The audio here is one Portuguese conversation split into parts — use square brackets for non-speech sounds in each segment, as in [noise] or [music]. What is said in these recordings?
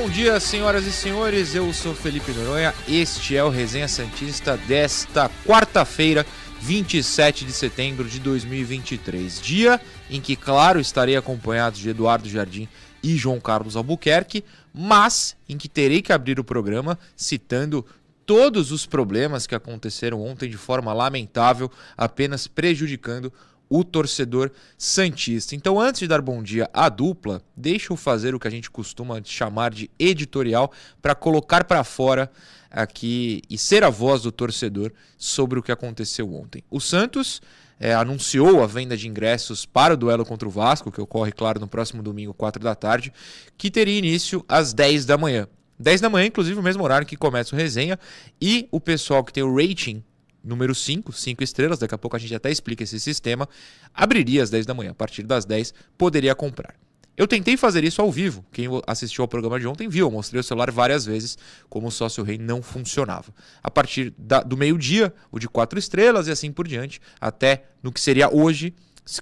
Bom dia, senhoras e senhores. Eu sou Felipe Noronha. Este é o Resenha Santista desta quarta-feira, 27 de setembro de 2023. Dia em que, claro, estarei acompanhado de Eduardo Jardim e João Carlos Albuquerque, mas em que terei que abrir o programa citando todos os problemas que aconteceram ontem de forma lamentável, apenas prejudicando o torcedor Santista. Então, antes de dar bom dia à dupla, deixa eu fazer o que a gente costuma chamar de editorial para colocar para fora aqui e ser a voz do torcedor sobre o que aconteceu ontem. O Santos é, anunciou a venda de ingressos para o duelo contra o Vasco, que ocorre, claro, no próximo domingo, 4 da tarde, que teria início às 10 da manhã. 10 da manhã, inclusive, o mesmo horário que começa o resenha, e o pessoal que tem o rating número 5, 5 estrelas, daqui a pouco a gente até explica esse sistema, abriria às 10 da manhã. A partir das 10 poderia comprar. Eu tentei fazer isso ao vivo. Quem assistiu ao programa de ontem viu. Eu mostrei o celular várias vezes como o sócio rei não funcionava. A partir da, do meio-dia, o de 4 estrelas e assim por diante, até no que seria hoje,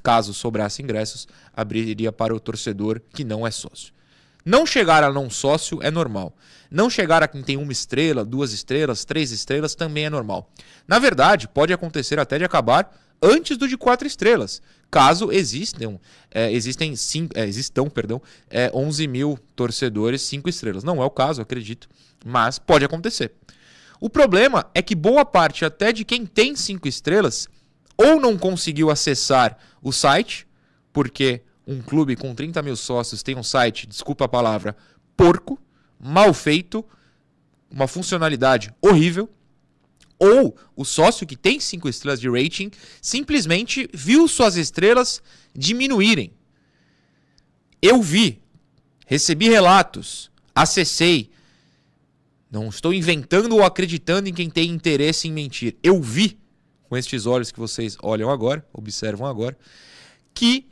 caso sobrasse ingressos, abriria para o torcedor que não é sócio. Não chegar a não sócio é normal. Não chegar a quem tem uma estrela, duas estrelas, três estrelas também é normal. Na verdade, pode acontecer até de acabar antes do de quatro estrelas, caso existam, é, existem cinco, é, existam, perdão, é, 11 mil torcedores cinco estrelas. Não é o caso, acredito, mas pode acontecer. O problema é que boa parte até de quem tem cinco estrelas ou não conseguiu acessar o site, porque um clube com 30 mil sócios tem um site, desculpa a palavra, porco, mal feito, uma funcionalidade horrível, ou o sócio que tem 5 estrelas de rating simplesmente viu suas estrelas diminuírem. Eu vi, recebi relatos, acessei. Não estou inventando ou acreditando em quem tem interesse em mentir. Eu vi, com estes olhos que vocês olham agora, observam agora, que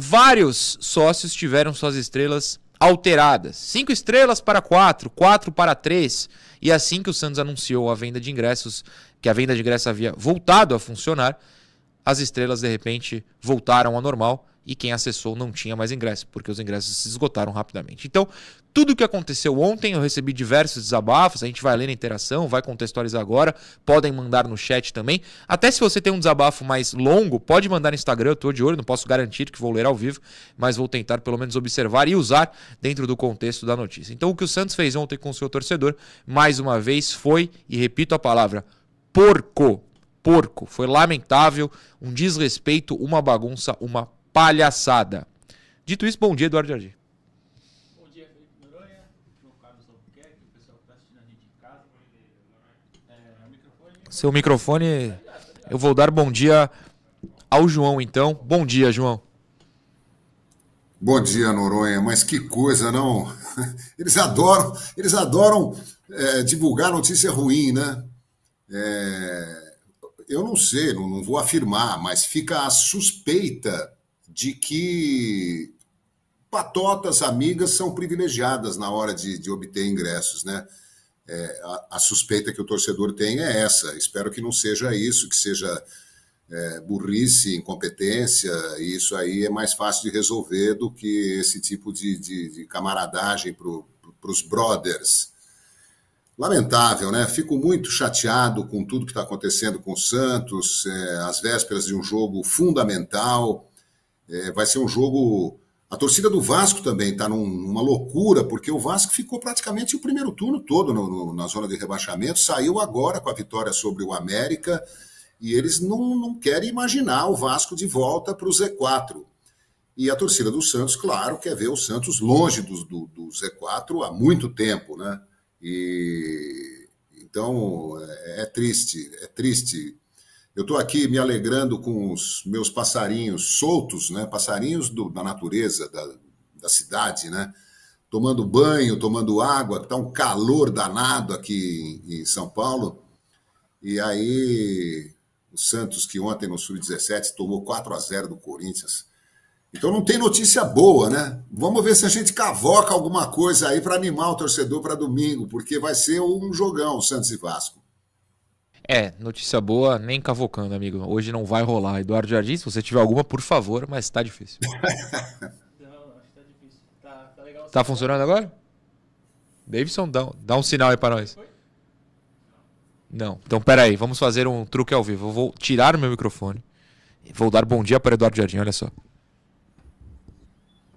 vários sócios tiveram suas estrelas alteradas. Cinco estrelas para quatro, quatro para três. E assim que o Santos anunciou a venda de ingressos, que a venda de ingressos havia voltado a funcionar, as estrelas de repente voltaram ao normal e quem acessou não tinha mais ingresso, porque os ingressos se esgotaram rapidamente. Então, tudo o que aconteceu ontem, eu recebi diversos desabafos, a gente vai ler na interação, vai contextualizar agora, podem mandar no chat também. Até se você tem um desabafo mais longo, pode mandar no Instagram, eu tô de olho, não posso garantir que vou ler ao vivo, mas vou tentar pelo menos observar e usar dentro do contexto da notícia. Então, o que o Santos fez ontem com o seu torcedor, mais uma vez, foi, e repito a palavra, porco. Porco. Foi lamentável, um desrespeito, uma bagunça, uma palhaçada. Dito isso, bom dia, Eduardo Jardim. Bom dia, Felipe Noronha, João Carlos Albuquerque, o pessoal que está assistindo a gente em casa. É, o microfone. Seu microfone, eu vou dar bom dia ao João, então. Bom dia, João. Bom dia, Noronha. Mas que coisa, não? [laughs] Eles adoram, eles adoram é, divulgar notícia ruim, né? É, eu não sei, não, não vou afirmar, mas fica a suspeita de que patotas amigas são privilegiadas na hora de, de obter ingressos, né? É, a, a, suspeita que o torcedor tem é essa. Espero que não seja isso, que seja é, burrice, incompetência, e isso aí é mais fácil de resolver do que esse tipo de, de, de camaradagem para os brothers. Lamentável, né? Fico muito chateado com tudo que está acontecendo com o Santos, é, às vésperas de um jogo fundamental é, vai ser um jogo. A torcida do Vasco também está num, numa loucura, porque o Vasco ficou praticamente o primeiro turno todo no, no, na zona de rebaixamento, saiu agora com a vitória sobre o América, e eles não, não querem imaginar o Vasco de volta para o Z4. E a torcida do Santos, claro, quer ver o Santos longe do, do, do Z4 há muito tempo, né? E então é, é triste, é triste eu estou aqui me alegrando com os meus passarinhos soltos, né? passarinhos do, da natureza, da, da cidade, né? tomando banho, tomando água, está um calor danado aqui em São Paulo. E aí, o Santos, que ontem no Sub-17 tomou 4 a 0 do Corinthians. Então não tem notícia boa, né? Vamos ver se a gente cavoca alguma coisa aí para animar o torcedor para domingo, porque vai ser um jogão, Santos e Vasco. É, notícia boa, nem cavocando, amigo. Hoje não vai rolar. Eduardo Jardim, se você tiver alguma, por favor, mas tá difícil. Não, acho que tá difícil. Tá, tá legal. Tá funcionando agora? Davidson, dá, dá um sinal aí para nós. Não. Então, pera aí, vamos fazer um truque ao vivo. Eu vou tirar o meu microfone e vou dar bom dia para Eduardo Jardim, olha só.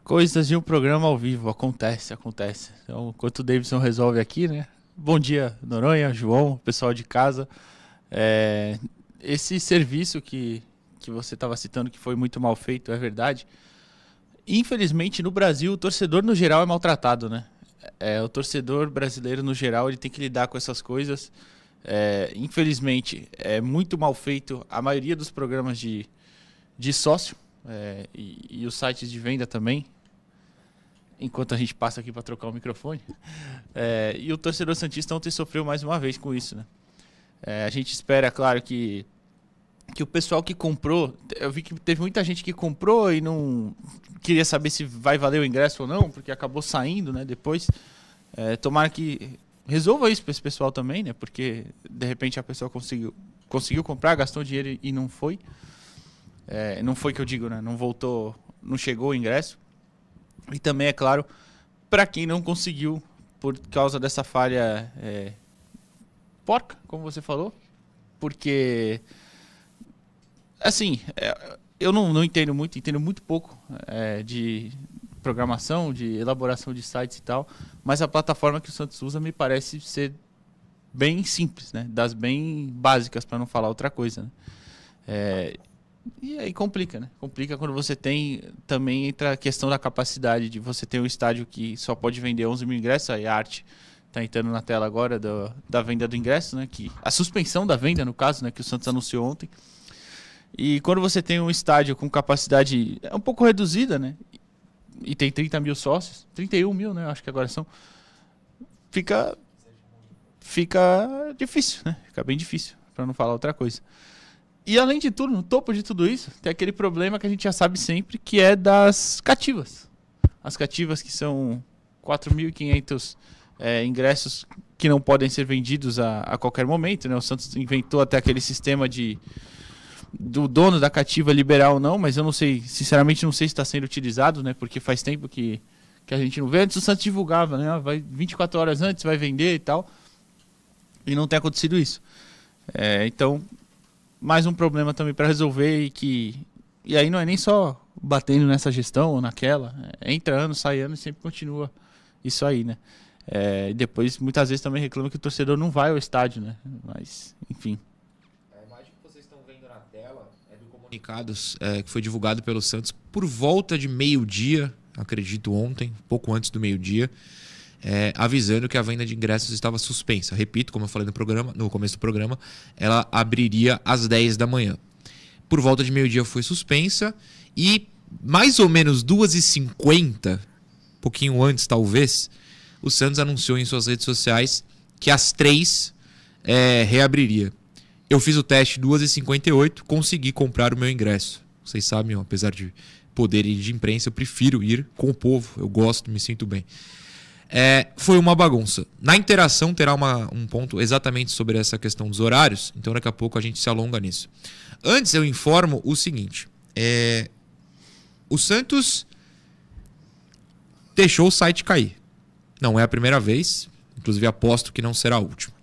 Coisas de um programa ao vivo, acontece, acontece. Então, enquanto o Davidson resolve aqui, né? Bom dia, Noronha, João, pessoal de casa. É, esse serviço que, que você estava citando que foi muito mal feito, é verdade. Infelizmente, no Brasil, o torcedor no geral é maltratado, né? É, o torcedor brasileiro no geral ele tem que lidar com essas coisas. É, infelizmente, é muito mal feito a maioria dos programas de, de sócio é, e, e os sites de venda também. Enquanto a gente passa aqui para trocar o microfone. É, e o torcedor Santista ontem sofreu mais uma vez com isso, né? É, a gente espera, claro, que, que o pessoal que comprou. Eu vi que teve muita gente que comprou e não queria saber se vai valer o ingresso ou não, porque acabou saindo, né? Depois. É, tomara que resolva isso para esse pessoal também, né? Porque de repente a pessoa conseguiu, conseguiu comprar, gastou dinheiro e não foi. É, não foi que eu digo, né? Não voltou, não chegou o ingresso. E também, é claro, para quem não conseguiu por causa dessa falha é, porca, como você falou. Porque, assim, é, eu não, não entendo muito, entendo muito pouco é, de programação, de elaboração de sites e tal, mas a plataforma que o Santos usa me parece ser bem simples, né? Das bem básicas, para não falar outra coisa. Né? É, e aí complica, né? Complica quando você tem também entra a questão da capacidade de você ter um estádio que só pode vender 11 mil ingressos, aí a arte está entrando na tela agora do, da venda do ingresso, né? Que, a suspensão da venda, no caso, né? Que o Santos anunciou ontem. E quando você tem um estádio com capacidade é um pouco reduzida, né? E tem 30 mil sócios, 31 mil, né? Acho que agora são. Fica. Fica difícil, né? Fica bem difícil, para não falar outra coisa. E além de tudo, no topo de tudo isso, tem aquele problema que a gente já sabe sempre, que é das cativas. As cativas que são 4.500 é, ingressos que não podem ser vendidos a, a qualquer momento. Né? O Santos inventou até aquele sistema de do dono da cativa liberar ou não, mas eu não sei, sinceramente não sei se está sendo utilizado, né? Porque faz tempo que, que a gente não vê. Antes o Santos divulgava, né? Vai 24 horas antes, vai vender e tal. E não tem acontecido isso. É, então mais um problema também para resolver e que e aí não é nem só batendo nessa gestão ou naquela, é, entra ano, sai ano e sempre continua isso aí, né? É, depois muitas vezes também reclama que o torcedor não vai ao estádio, né? Mas enfim. A imagem que vocês estão vendo na tela é do comunicados é, que foi divulgado pelo Santos por volta de meio-dia, acredito ontem, pouco antes do meio-dia é, avisando que a venda de ingressos estava suspensa. Repito, como eu falei no, programa, no começo do programa, ela abriria às 10 da manhã. Por volta de meio-dia foi suspensa e mais ou menos 2h50, um pouquinho antes talvez, o Santos anunciou em suas redes sociais que às 3 é, reabriria. Eu fiz o teste 2h58, consegui comprar o meu ingresso. Vocês sabem, ó, apesar de poder ir de imprensa, eu prefiro ir com o povo. Eu gosto, me sinto bem. É, foi uma bagunça. Na interação terá uma, um ponto exatamente sobre essa questão dos horários, então daqui a pouco a gente se alonga nisso. Antes eu informo o seguinte: é, o Santos deixou o site cair. Não é a primeira vez, inclusive aposto que não será a última.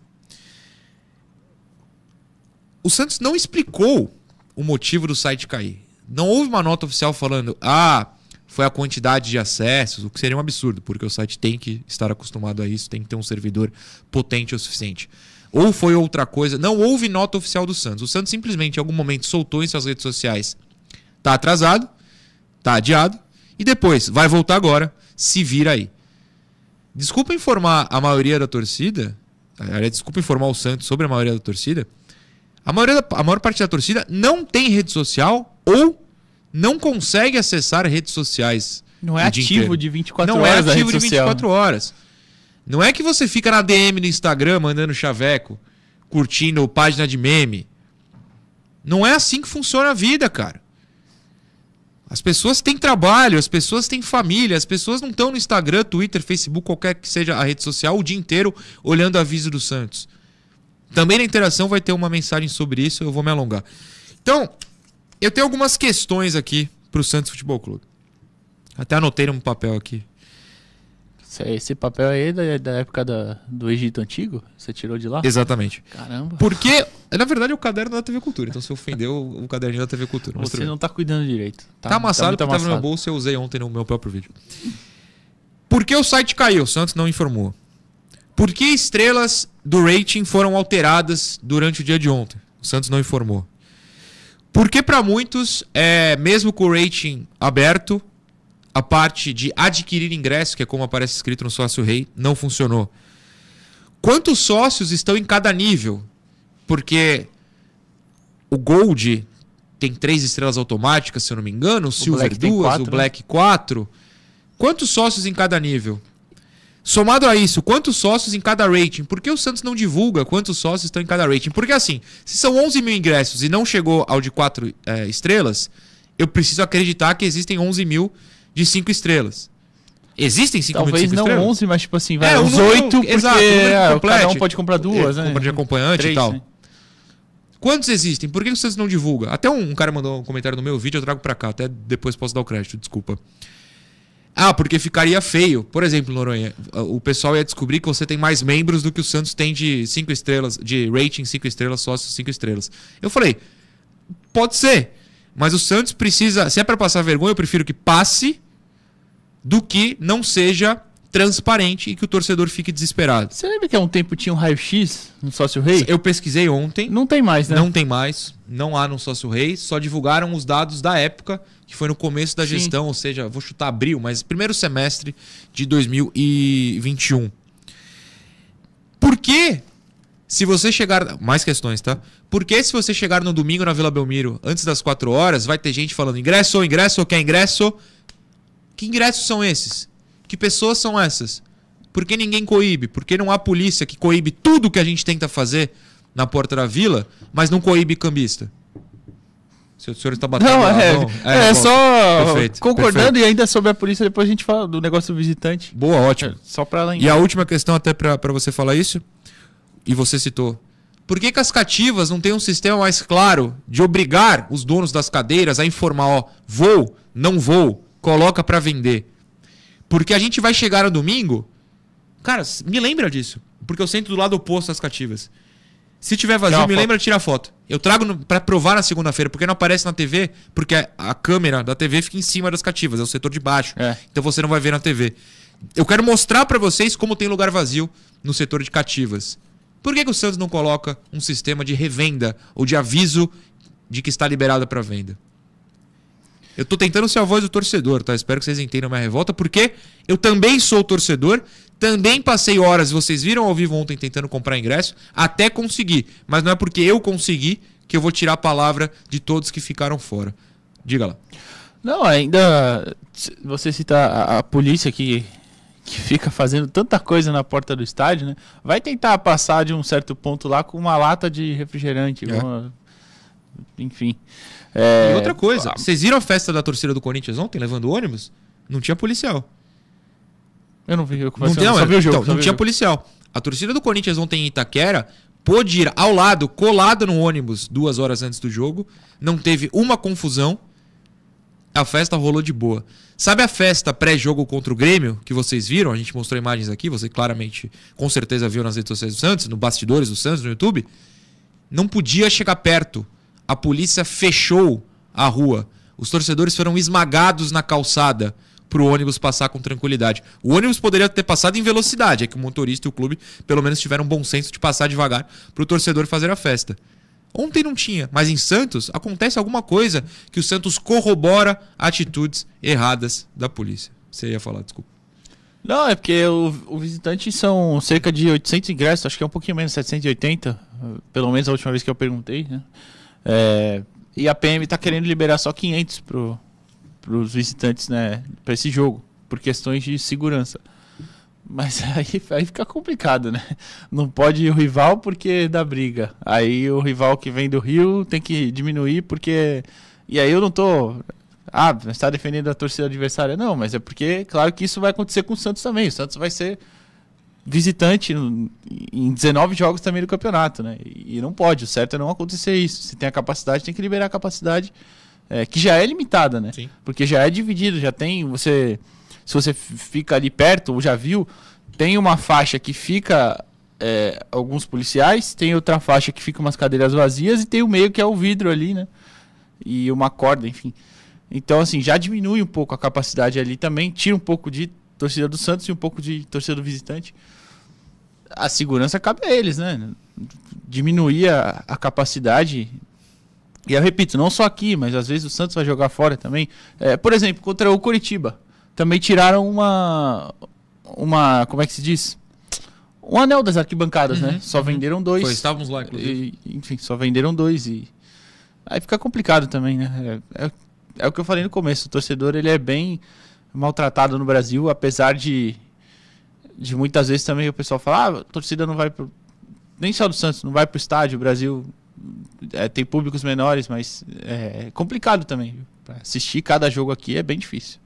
O Santos não explicou o motivo do site cair. Não houve uma nota oficial falando, ah, foi a quantidade de acessos, o que seria um absurdo, porque o site tem que estar acostumado a isso, tem que ter um servidor potente o suficiente. Ou foi outra coisa, não houve nota oficial do Santos. O Santos simplesmente em algum momento soltou em suas redes sociais. Tá atrasado, tá adiado e depois vai voltar agora, se vira aí. Desculpa informar a maioria da torcida, desculpa informar o Santos sobre a maioria da torcida. A, maioria da, a maior parte da torcida não tem rede social ou não consegue acessar redes sociais Não é ativo de 24 Não horas é na ativo de rede social. 24 horas. Não é que você fica na DM no Instagram mandando chaveco, curtindo página de meme. Não é assim que funciona a vida, cara. As pessoas têm trabalho, as pessoas têm família, as pessoas não estão no Instagram, Twitter, Facebook, qualquer que seja a rede social, o dia inteiro olhando aviso do Santos. Também na interação vai ter uma mensagem sobre isso, eu vou me alongar. Então, eu tenho algumas questões aqui pro Santos Futebol Clube. Até anotei num papel aqui. Esse- papel aí é da, época da- do Egito Antigo? Você tirou de lá? Exatamente. Caramba. Porque, na verdade, é o caderno da TV Cultura. Então, se ofendeu o caderninho da TV Cultura. Você não tá cuidando direito. Tá, amassado muito porque tava no meu amassado. bolso e eu usei ontem no meu próprio vídeo. Por que o site caiu? O Santos não informou. Por que estrelas do rating foram alteradas durante o dia de ontem? O Santos não informou. Por que para muitos, é, mesmo com o rating aberto, a parte de adquirir ingresso, que é como aparece escrito no sócio rei, não funcionou? Quantos sócios estão em cada nível? Porque o Gold tem três estrelas automáticas, se eu não me engano, o Silver Black duas, quatro, o né? Black quatro. Quantos sócios em cada nível? Somado a isso, quantos sócios em cada rating? Por que o Santos não divulga quantos sócios estão em cada rating? Porque assim, se são 11 mil ingressos e não chegou ao de 4 estrelas, eu preciso acreditar que existem 11 mil de 5 estrelas. Existem 5 mil de Talvez 5 não estrelas? 11, mas tipo assim, vai É, uns 8, porque exato, é, cada um pode comprar duas, É, né? compra de acompanhante e Três, tal. né? Quantos existem? Por que o Santos não divulga? Até um, um cara mandou um comentário no meu vídeo, eu trago pra cá. Até depois posso dar o crédito, desculpa. Ah, porque ficaria feio. Por exemplo, Noronha, o pessoal ia descobrir que você tem mais membros do que o Santos tem de 5 estrelas, de rating 5 estrelas, sócios 5 estrelas. Eu falei, pode ser. Mas o Santos precisa, se é pra passar vergonha, eu prefiro que passe do que não seja transparente e que o torcedor fique desesperado. Você lembra que há um tempo tinha um raio-x no Sócio Rei? Eu pesquisei ontem. Não tem mais, né? Não tem mais, não há no Sócio Rei, só divulgaram os dados da época, que foi no começo da Sim. gestão, ou seja, vou chutar abril, mas primeiro semestre de 2021. Por que, se você chegar. Mais questões, tá? Por que, se você chegar no domingo na Vila Belmiro, antes das 4 horas, vai ter gente falando ingresso, ingresso, quer ingresso? Que ingressos são esses? Que pessoas são essas? Por que ninguém coíbe? Por que não há polícia que coíbe tudo que a gente tenta fazer na porta da vila, mas não coíbe cambista? Se o senhor está batendo Não, é, mão- é, bom, só perfeito, concordando perfeito. e ainda sobre a polícia, depois a gente fala do negócio do visitante. Boa, ótimo. Só pra lembrar. E a última questão, até pra você falar isso, e você citou. Por que, que as cativas não têm um sistema mais claro de obrigar os donos das cadeiras a informar, ó, vou, não vou, coloca pra vender? Porque a gente vai chegar no domingo. Cara, me lembra disso. Porque eu sento do lado oposto das cativas. Se tiver vazio, me foto. lembra de tirar foto. Eu trago pra provar na segunda-feira, porque não aparece na TV, porque a, a câmera da TV fica em cima das cativas, é o setor de baixo. É. Então você não vai ver na TV. Eu quero mostrar pra vocês como tem lugar vazio no setor de cativas. Por que, que o Santos não coloca um sistema de revenda ou de aviso de que está liberada para venda? Eu tô tentando ser a voz do torcedor, tá? Espero que vocês entendam a minha revolta, porque eu também sou torcedor, também passei horas, vocês viram ao vivo ontem tentando comprar ingresso, até conseguir. Mas não é porque eu consegui que eu vou tirar a palavra de todos que ficaram fora. Diga lá. Não, ainda você cita a, a polícia que, que fica fazendo tanta coisa na porta do estádio, né? Vai tentar passar de um certo ponto lá com uma lata de refrigerante, É. uma- enfim. É, E outra coisa, vocês viram a festa da torcida do Corinthians ontem, levando ônibus? Não tinha policial. Eu não vi, eu Não, só, não, só vi o jogo. então, não tinha jogo. policial. A torcida do Corinthians ontem em Itaquera pôde ir ao lado, colada no ônibus, duas horas antes do jogo. Não teve uma confusão. A festa rolou de boa. Sabe a festa pré-jogo contra o Grêmio, que vocês viram? A gente mostrou imagens aqui, você claramente, com certeza viu nas redes sociais do Santos, no bastidores do Santos, no YouTube. Não podia chegar perto. A polícia fechou a rua. Os torcedores foram esmagados na calçada para o ônibus passar com tranquilidade. O ônibus poderia ter passado em velocidade, é que o motorista e o clube pelo menos tiveram bom senso de passar devagar para o torcedor fazer a festa. Ontem não tinha, mas em Santos acontece alguma coisa que o Santos corrobora atitudes erradas da polícia. Você ia falar, desculpa. Não, é porque o, o visitante são cerca de 800 ingressos, acho que é um pouquinho menos, 780, pelo menos a última vez que eu perguntei, né? É, e a PM tá querendo liberar só 500 pro, os visitantes, né, para esse jogo, por questões de segurança. Mas [laughs] aí, aí fica complicado, né? Não pode ir o rival porque dá briga. Aí o rival que vem do Rio tem que diminuir porque. E aí eu não tô. Ah, está defendendo a torcida adversária. Não, mas é porque, claro que isso vai acontecer com o Santos também. O Santos vai ser visitante em 19 jogos também do campeonato, né? E não pode, o certo é não acontecer isso. Se tem a capacidade, tem que liberar a capacidade, é, que já é limitada, né? Sim. Porque já é dividido, já tem. Você. Se você fica ali perto, ou já viu, tem uma faixa que fica é, alguns policiais, tem outra faixa que fica umas cadeiras vazias e tem o meio que é o vidro ali, né? E uma corda, enfim. Então, assim, já diminui um pouco a capacidade ali também, tira um pouco de torcida do Santos e um pouco de torcida do visitante a segurança cabe a eles, né? Diminuir a, a capacidade. E eu repito, não só aqui, mas às vezes o Santos vai jogar fora também. É, por exemplo, contra o Coritiba. Também tiraram uma. Uma. Como é que se diz? Um anel das arquibancadas, né? Uhum, Só uhum. venderam dois. Foi, estávamos lá, inclusive. E, enfim, só venderam dois. E. Aí fica complicado também, né? É, é, é o que eu falei no começo. O torcedor ele é bem maltratado no Brasil, apesar de de muitas vezes também o pessoal fala, ah, a torcida não vai pro. Nem só do Santos, não vai pro estádio, o Brasil é, tem públicos menores, mas é complicado também. Pra assistir cada jogo aqui é bem difícil.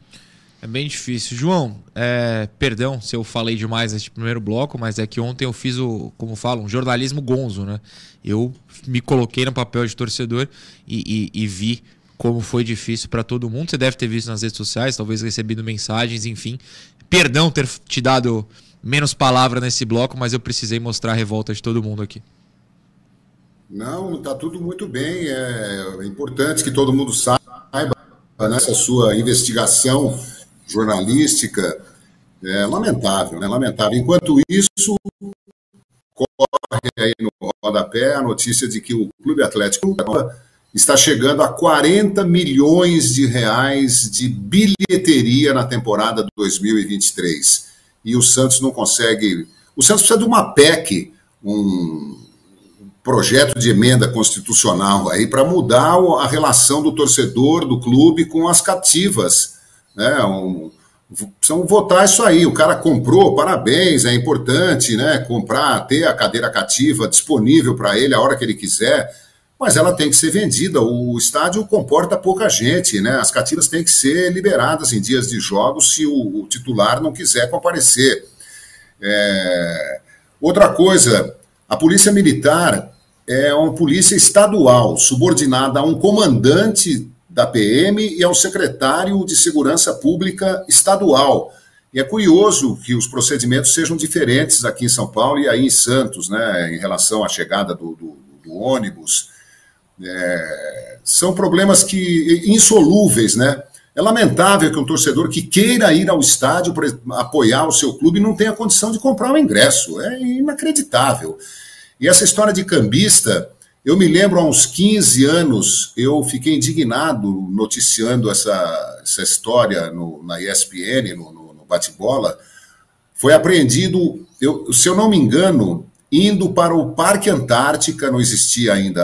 É bem difícil. João, é, perdão se eu falei demais neste primeiro bloco, mas é que ontem eu fiz o, como falam, um jornalismo gonzo, né? Eu me coloquei no papel de torcedor e, e, e vi como foi difícil para todo mundo. Você deve ter visto nas redes sociais, talvez recebido mensagens, enfim. Perdão ter te dado menos palavra nesse bloco, mas eu precisei mostrar a revolta de todo mundo aqui. Não, está tudo muito bem. É importante que todo mundo saiba nessa sua investigação jornalística. É lamentável, né? Lamentável. Enquanto isso, corre aí no rodapé a notícia de que o Clube Atlético está chegando a 40 milhões de reais de bilheteria na temporada 2023. E o Santos não consegue. O Santos precisa de uma PEC, um projeto de emenda constitucional aí para mudar a relação do torcedor do clube com as cativas. Né? Um, precisam votar isso aí. O cara comprou, parabéns, é importante, né? Comprar, ter a cadeira cativa disponível para ele a hora que ele quiser mas ela tem que ser vendida. O estádio comporta pouca gente, né? As cativas têm que ser liberadas em dias de jogos se o, o titular não quiser comparecer. É... Outra coisa, a polícia militar é uma polícia estadual, subordinada a um comandante da PM e ao secretário de Segurança Pública estadual. E é curioso que os procedimentos sejam diferentes aqui em São Paulo e aí em Santos, né, em relação à chegada do, do, do ônibus. É, são problemas que insolúveis, né? É lamentável que um torcedor que queira ir ao estádio para apoiar o seu clube não tenha condição de comprar o ingresso. É inacreditável. E essa história de cambista, eu me lembro há uns 15 anos, eu fiquei indignado noticiando essa, essa história no, na ESPN, no, no, no bate-bola. Foi apreendido, eu, se eu não me engano, indo para o Parque Antártica, não existia ainda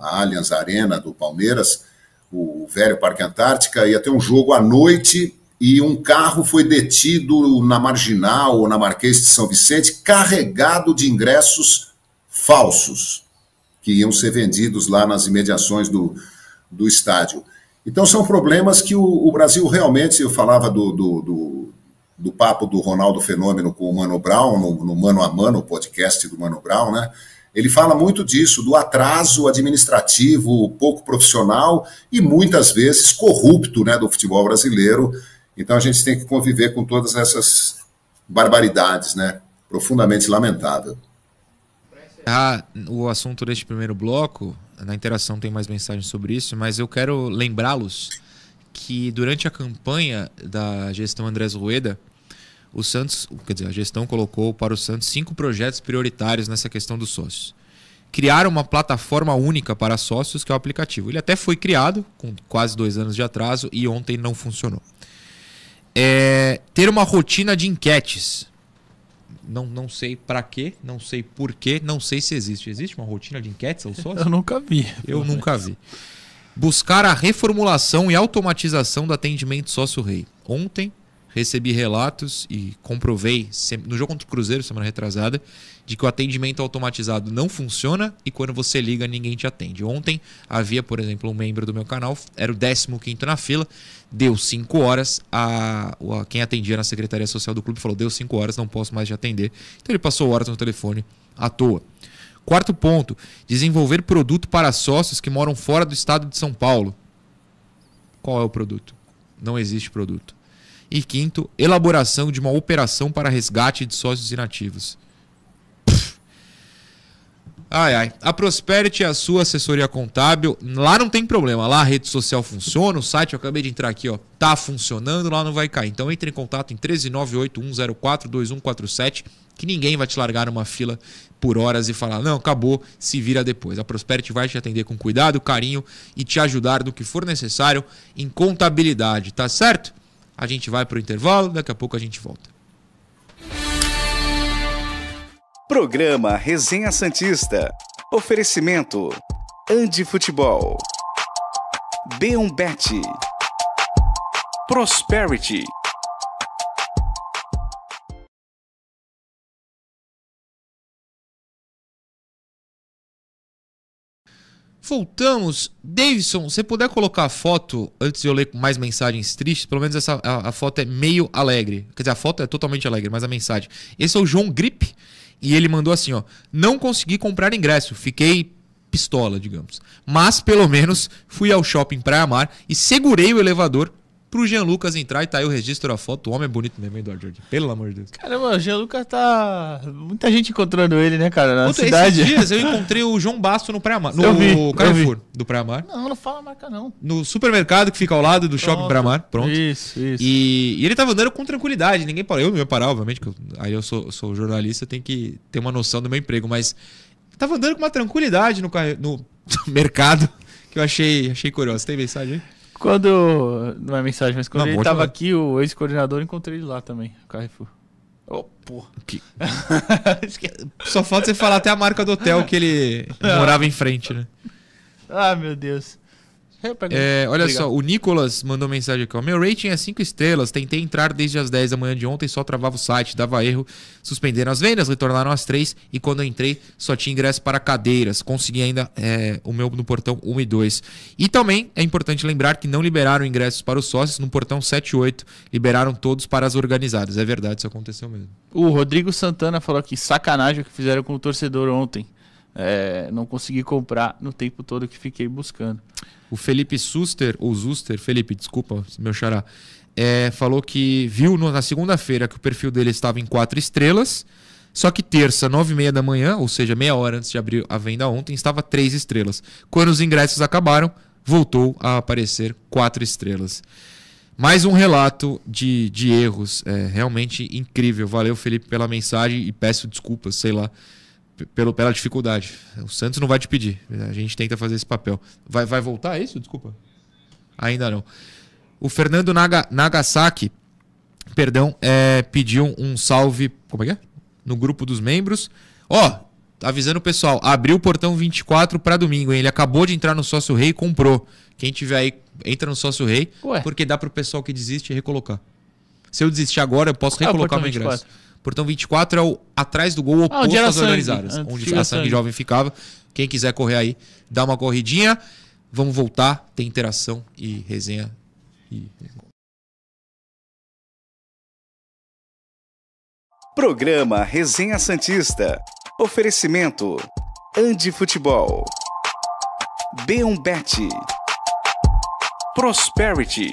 a, Allianz Arena do Palmeiras, o velho Parque Antártica, ia ter um jogo à noite e um carro foi detido na Marginal ou na Marquês de São Vicente, carregado de ingressos falsos, que iam ser vendidos lá nas imediações do, do estádio. Então são problemas que o, o Brasil realmente, eu falava do, do, do do papo do Ronaldo Fenômeno com o Mano Brown, no, no Mano a Mano, podcast do Mano Brown, né? Ele fala muito disso, do atraso administrativo pouco profissional e muitas vezes corrupto né, do futebol brasileiro. Então a gente tem que conviver com todas essas barbaridades, né? Profundamente lamentável. Ah, o assunto deste primeiro bloco, na interação tem mais mensagens sobre isso, mas eu quero lembrá-los que durante a campanha da gestão Andrés Rueda, o Santos, quer dizer, a gestão colocou para o Santos cinco projetos prioritários nessa questão dos sócios. Criaram uma plataforma única para sócios, que é o aplicativo. Ele até foi criado com quase dois anos de atraso e ontem não funcionou. É, ter uma rotina de enquetes. Não, não sei para quê, não sei por quê, não sei se existe. Existe uma rotina de enquetes aos sócios? Eu nunca vi. Eu nunca vi. buscar a reformulação e automatização do atendimento sócio-rei. Ontem recebi relatos e comprovei no jogo contra o Cruzeiro, semana retrasada, de que o atendimento automatizado não funciona e quando você liga ninguém te atende. Ontem havia, por exemplo, um membro do meu canal, era o 15 na fila, deu 5 horas, a, a- quem atendia na Secretaria Social do clube falou, deu 5 horas, não posso mais te atender. Então ele passou horas no telefone à toa. Quarto ponto, desenvolver produto para sócios que moram fora do estado de São Paulo. Qual é o produto? Não existe produto. E quinto, elaboração de uma operação para resgate de sócios inativos. Ai, ai. A Prosperity é a sua assessoria contábil. Lá não tem problema. Lá a rede social funciona. O site, eu acabei de entrar aqui, ó. Tá funcionando, lá não vai cair. Então entre em contato em 13981042147 que ninguém vai te largar numa fila por horas e falar, não, acabou, se vira depois. A Prosperity vai te atender com cuidado, carinho e te ajudar no que for necessário em contabilidade, tá certo? A gente vai pro intervalo, daqui a pouco a gente volta. Programa Resenha Santista. Oferecimento. Andi Futebol. B1 Bet. Prosperity. Voltamos. Davidson, se puder colocar a foto, antes de eu ler mais mensagens tristes, pelo menos essa, a, a foto é meio alegre. Quer dizer, a foto é totalmente alegre, mas a mensagem. Esse é o João Grip e ele mandou assim, ó. Não consegui comprar ingresso, fiquei pistola, digamos. Mas, pelo menos, fui ao shopping Praia Mar e segurei o elevador pro Jean Lucas entrar e tá aí o registro da foto. O homem é bonito mesmo, Eduardo Jardim. Pelo amor de Deus. Caramba, o Gianluca tá. Muita gente encontrando ele, né, cara? Na Puta, cidade. Esses dias eu encontrei o João Basto no Praia Mar. No vi, Carrefour do Praia Mar. Não, não fala a marca, não. no supermercado que fica ao lado do shopping Pronto. Bramar, pronto. Isso, isso. E, e ele tava andando com tranquilidade, ninguém parou. Eu não ia parar, obviamente, que eu- aí eu sou, sou jornalista, tenho que ter uma noção do meu emprego, mas tava andando com uma tranquilidade no, no [laughs] mercado que eu achei, achei curioso. Tem mensagem aí? Quando. Não é mensagem, mas quando Não, ele tava falar. aqui, o ex-coordenador, encontrei ele lá também, o Carrefour. Oh, porra. Que- [laughs] Só falta você falar até a marca do hotel que ele [laughs] morava em frente, né? ah, meu Deus. Pego- É, olha Obrigado. só, o Nicolas mandou mensagem aqui. Ó. Meu rating é 5 estrelas. Tentei entrar desde as 10 da manhã de ontem, só travava o site, dava erro. Suspenderam as vendas, retornaram às 3. E quando eu entrei, só tinha ingresso para cadeiras. Consegui ainda é, o meu no portão 1 e 2. E também é importante lembrar que não liberaram ingressos para os sócios no portão 7 e 8. Liberaram todos para as organizadas. É verdade, isso aconteceu mesmo. O Rodrigo Santana falou aqui, sacanagem o que fizeram com o torcedor ontem. É, não consegui comprar no tempo todo que fiquei buscando. O Felipe Suster, ou Zuster, Felipe, desculpa, meu xará, é, falou que viu no- na segunda-feira que o perfil dele estava em quatro estrelas, só que terça, nove e meia da manhã, ou seja, meia hora antes de abrir a venda ontem, estava três estrelas. Quando os ingressos acabaram, voltou a aparecer quatro estrelas. Mais um relato de, de erros, é, realmente incrível. Valeu, Felipe, pela mensagem e peço desculpas, sei lá, pelo, pela dificuldade. O Santos não vai te pedir, a gente tenta fazer esse papel. Vai, vai voltar é isso? Desculpa. Ainda não. O Fernando Naga, Nagasaki, perdão, é, pediu um salve. Como é que é? No grupo dos membros. Ó, avisando o pessoal, abriu o portão 24 para domingo, hein? Ele acabou de entrar no Sócio Rei e comprou. Quem tiver aí, entra no Sócio Rei, Ué. porque dá pro pessoal que desiste recolocar. Se eu desistir agora, eu posso é o recolocar portão meu ingresso. 24? Portão 24 é o atrás do gol oposto onde era às organizadas, onde a sangue sangue. jovem ficava. Quem quiser correr aí, dá uma corridinha. Vamos voltar, tem interação e resenha. E... Programa Resenha Santista. Oferecimento. Andi Futebol. B1 Bet. Prosperity.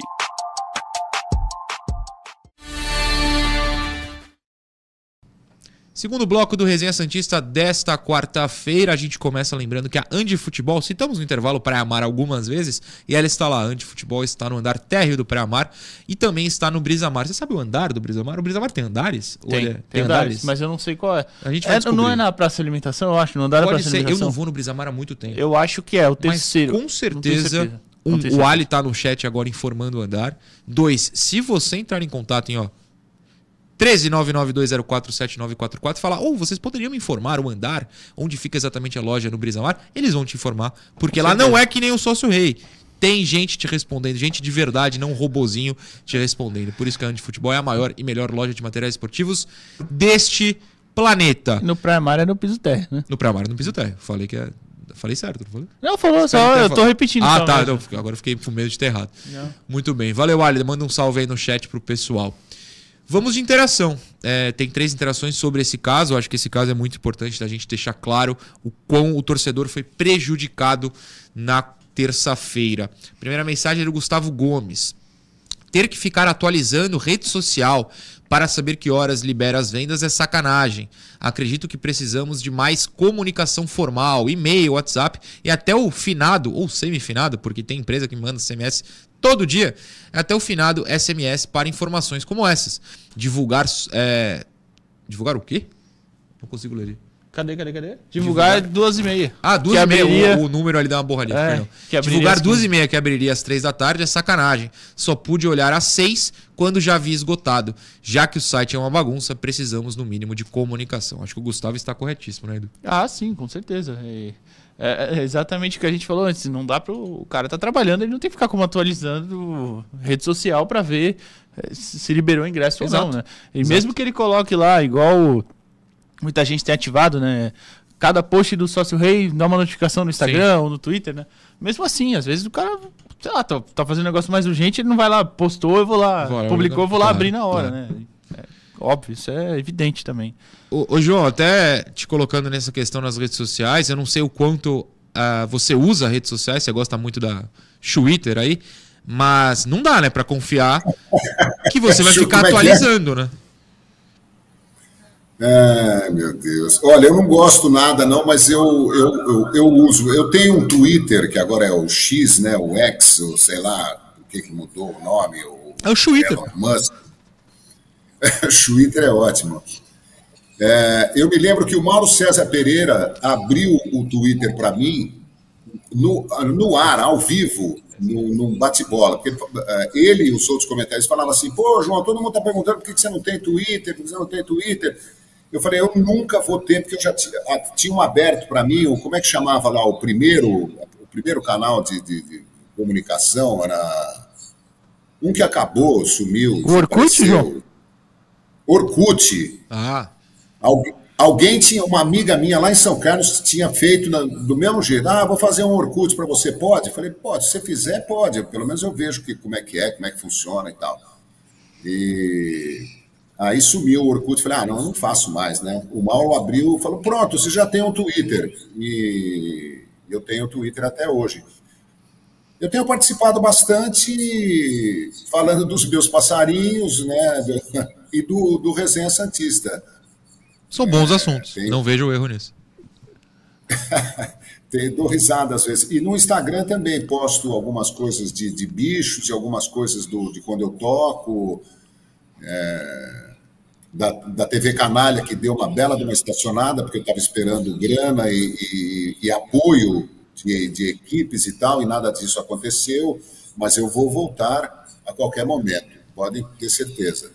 Segundo bloco do Resenha Santista desta quarta-feira, a gente começa lembrando que a Andi Futebol, citamos no intervalo Praia Mar algumas vezes, e ela está lá. A Andi Futebol está no andar térreo do Praia Mar e também está no Brisa Mar. Você sabe o andar do Brisa Mar? O Brisa Mar tem andares? Tem, ele é- tem andares, mas eu não sei qual é. A gente vai É, não é na Praça de Alimentação, eu acho, não dá na Pode Praça de ser, eu Alimentação. não vou no Brisa Mar há muito tempo. Eu acho que é, o Mas terceiro. com Não tenho certeza, um, o. Ali tá no chat agora informando o andar. Dois, se você entrar em contato em ó 13992047944 e falar, ou vocês poderiam me informar o andar onde fica exatamente a loja no Brisamar, eles vão te informar, porque lá não é que nem o sócio rei. tem gente te respondendo, gente de verdade, não um robozinho te respondendo. Por isso que a Andi Futebol é a maior e melhor loja de materiais esportivos deste planeta. No Primar é no piso terra, né? No Primar no piso terra. Falei que é. Falei certo, não falei? Não, falou só, eu tô repetindo. Ah, tá. Não, agora eu fiquei com medo de ter errado. Não. Muito bem. Valeu, Ali. Manda um salve aí no chat pro pessoal. Vamos de interação. É, tem três interações sobre esse caso. Eu acho que esse caso é muito importante da gente deixar claro o quão o torcedor foi prejudicado na terça-feira. Primeira mensagem é do Gustavo Gomes. Ter que ficar atualizando rede social para saber que horas libera as vendas é sacanagem. Acredito que precisamos de mais comunicação formal, e-mail, WhatsApp e até o finado ou semifinado, porque tem empresa que manda SMS todo dia, até o finado SMS para informações como essas. Divulgar. é, Divulgar o quê? Não consigo ler. Cadê, cadê, cadê? Divulgar, duas e meia. Ah, duas Que e meia. abriria- O, o número ali dá uma borradinha. É, que Divulgar duas 15. e meia que abriria às três da tarde é sacanagem. Só pude olhar às seis quando já vi esgotado. Já que o site é uma bagunça, precisamos no mínimo de comunicação. Acho que o Gustavo está corretíssimo, né, Edu? Ah, sim, com certeza. E É, é exatamente o que a gente falou antes. Não dá para o cara tá trabalhando, ele não tem que ficar como atualizando rede social para ver eh, se liberou o ingresso ou Exato. não, né? E Exato. mesmo que ele coloque lá, igual muita gente tem ativado, né? Cada post do sócio rei dá uma notificação no Instagram ou no Twitter, né? Mesmo assim, às vezes o cara, sei lá, tá, tá fazendo um negócio mais urgente, ele não vai lá, postou, eu vou lá, lá, publicou, eu vou lá claro, abrir na hora, claro. né? É, óbvio, isso é evidente também. Ô, ô, João, até te colocando nessa questão nas redes sociais, eu não sei o quanto ah, você usa redes sociais, você gosta muito da Twitter aí, mas não dá, né, pra confiar que você vai ficar é é? atualizando, né? Ai, meu Deus. Olha, eu não gosto nada, não, mas eu, eu, eu, eu uso. Eu tenho um Twitter, que agora é o X, né? O X, ou sei lá, o que, que mudou o nome? O É o Twitter. [laughs] O Twitter é ótimo. É, eu me lembro que o Mauro César Pereira abriu o Twitter para mim no, no ar, ao vivo, no, num bate-bola. Porque eh, ele e os outros comentários falavam assim: pô, João, todo mundo está perguntando por que que você não tem Twitter, por que você não tem Twitter. Eu falei: eu nunca vou ter, porque eu já tinha, ah, tinham aberto para mim, o- como é que chamava lá, o primeiro, o primeiro canal de, de- de comunicação, era um que acabou, sumiu. O Orkut. João? Orkut. Ah, Algu- Alguém tinha, uma amiga minha lá em São Carlos tinha feito na- do mesmo jeito. Ah, vou fazer um Orkut para você, pode? Eu falei, pode, se você fizer, pode. Pelo menos eu vejo que, como é que é, como é que funciona e tal. E aí sumiu o Orkut, falei, ah, não, eu não faço mais, né? O Mauro abriu e falou, pronto, você já tem um Twitter. E eu tenho o Twitter até hoje. Eu tenho participado bastante falando dos meus passarinhos, né? [laughs] e do, do Resenha Santista. são bons assuntos. tem- Não vejo erro nisso. [laughs] Tem- Dou risada às vezes. E no Instagram também posto algumas coisas de, de bichos e algumas coisas do, de quando eu toco. é, da, da TV Canalha, que deu uma bela de uma estacionada, porque eu estava esperando grana e, e- e apoio de, de equipes e tal, e nada disso aconteceu. Mas eu vou voltar a qualquer momento, podem ter certeza.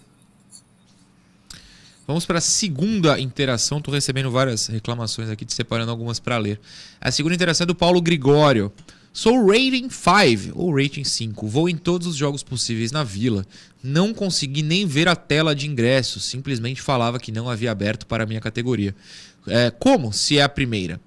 Vamos para a segunda interação. Estou recebendo várias reclamações aqui, te separando algumas para ler. A segunda interação é do Paulo Gregório. Sou rating 5 ou rating 5. Vou em todos os jogos possíveis na vila. Não consegui nem ver a tela de ingresso. Simplesmente falava que não havia aberto para a minha categoria. É, como se é a primeira?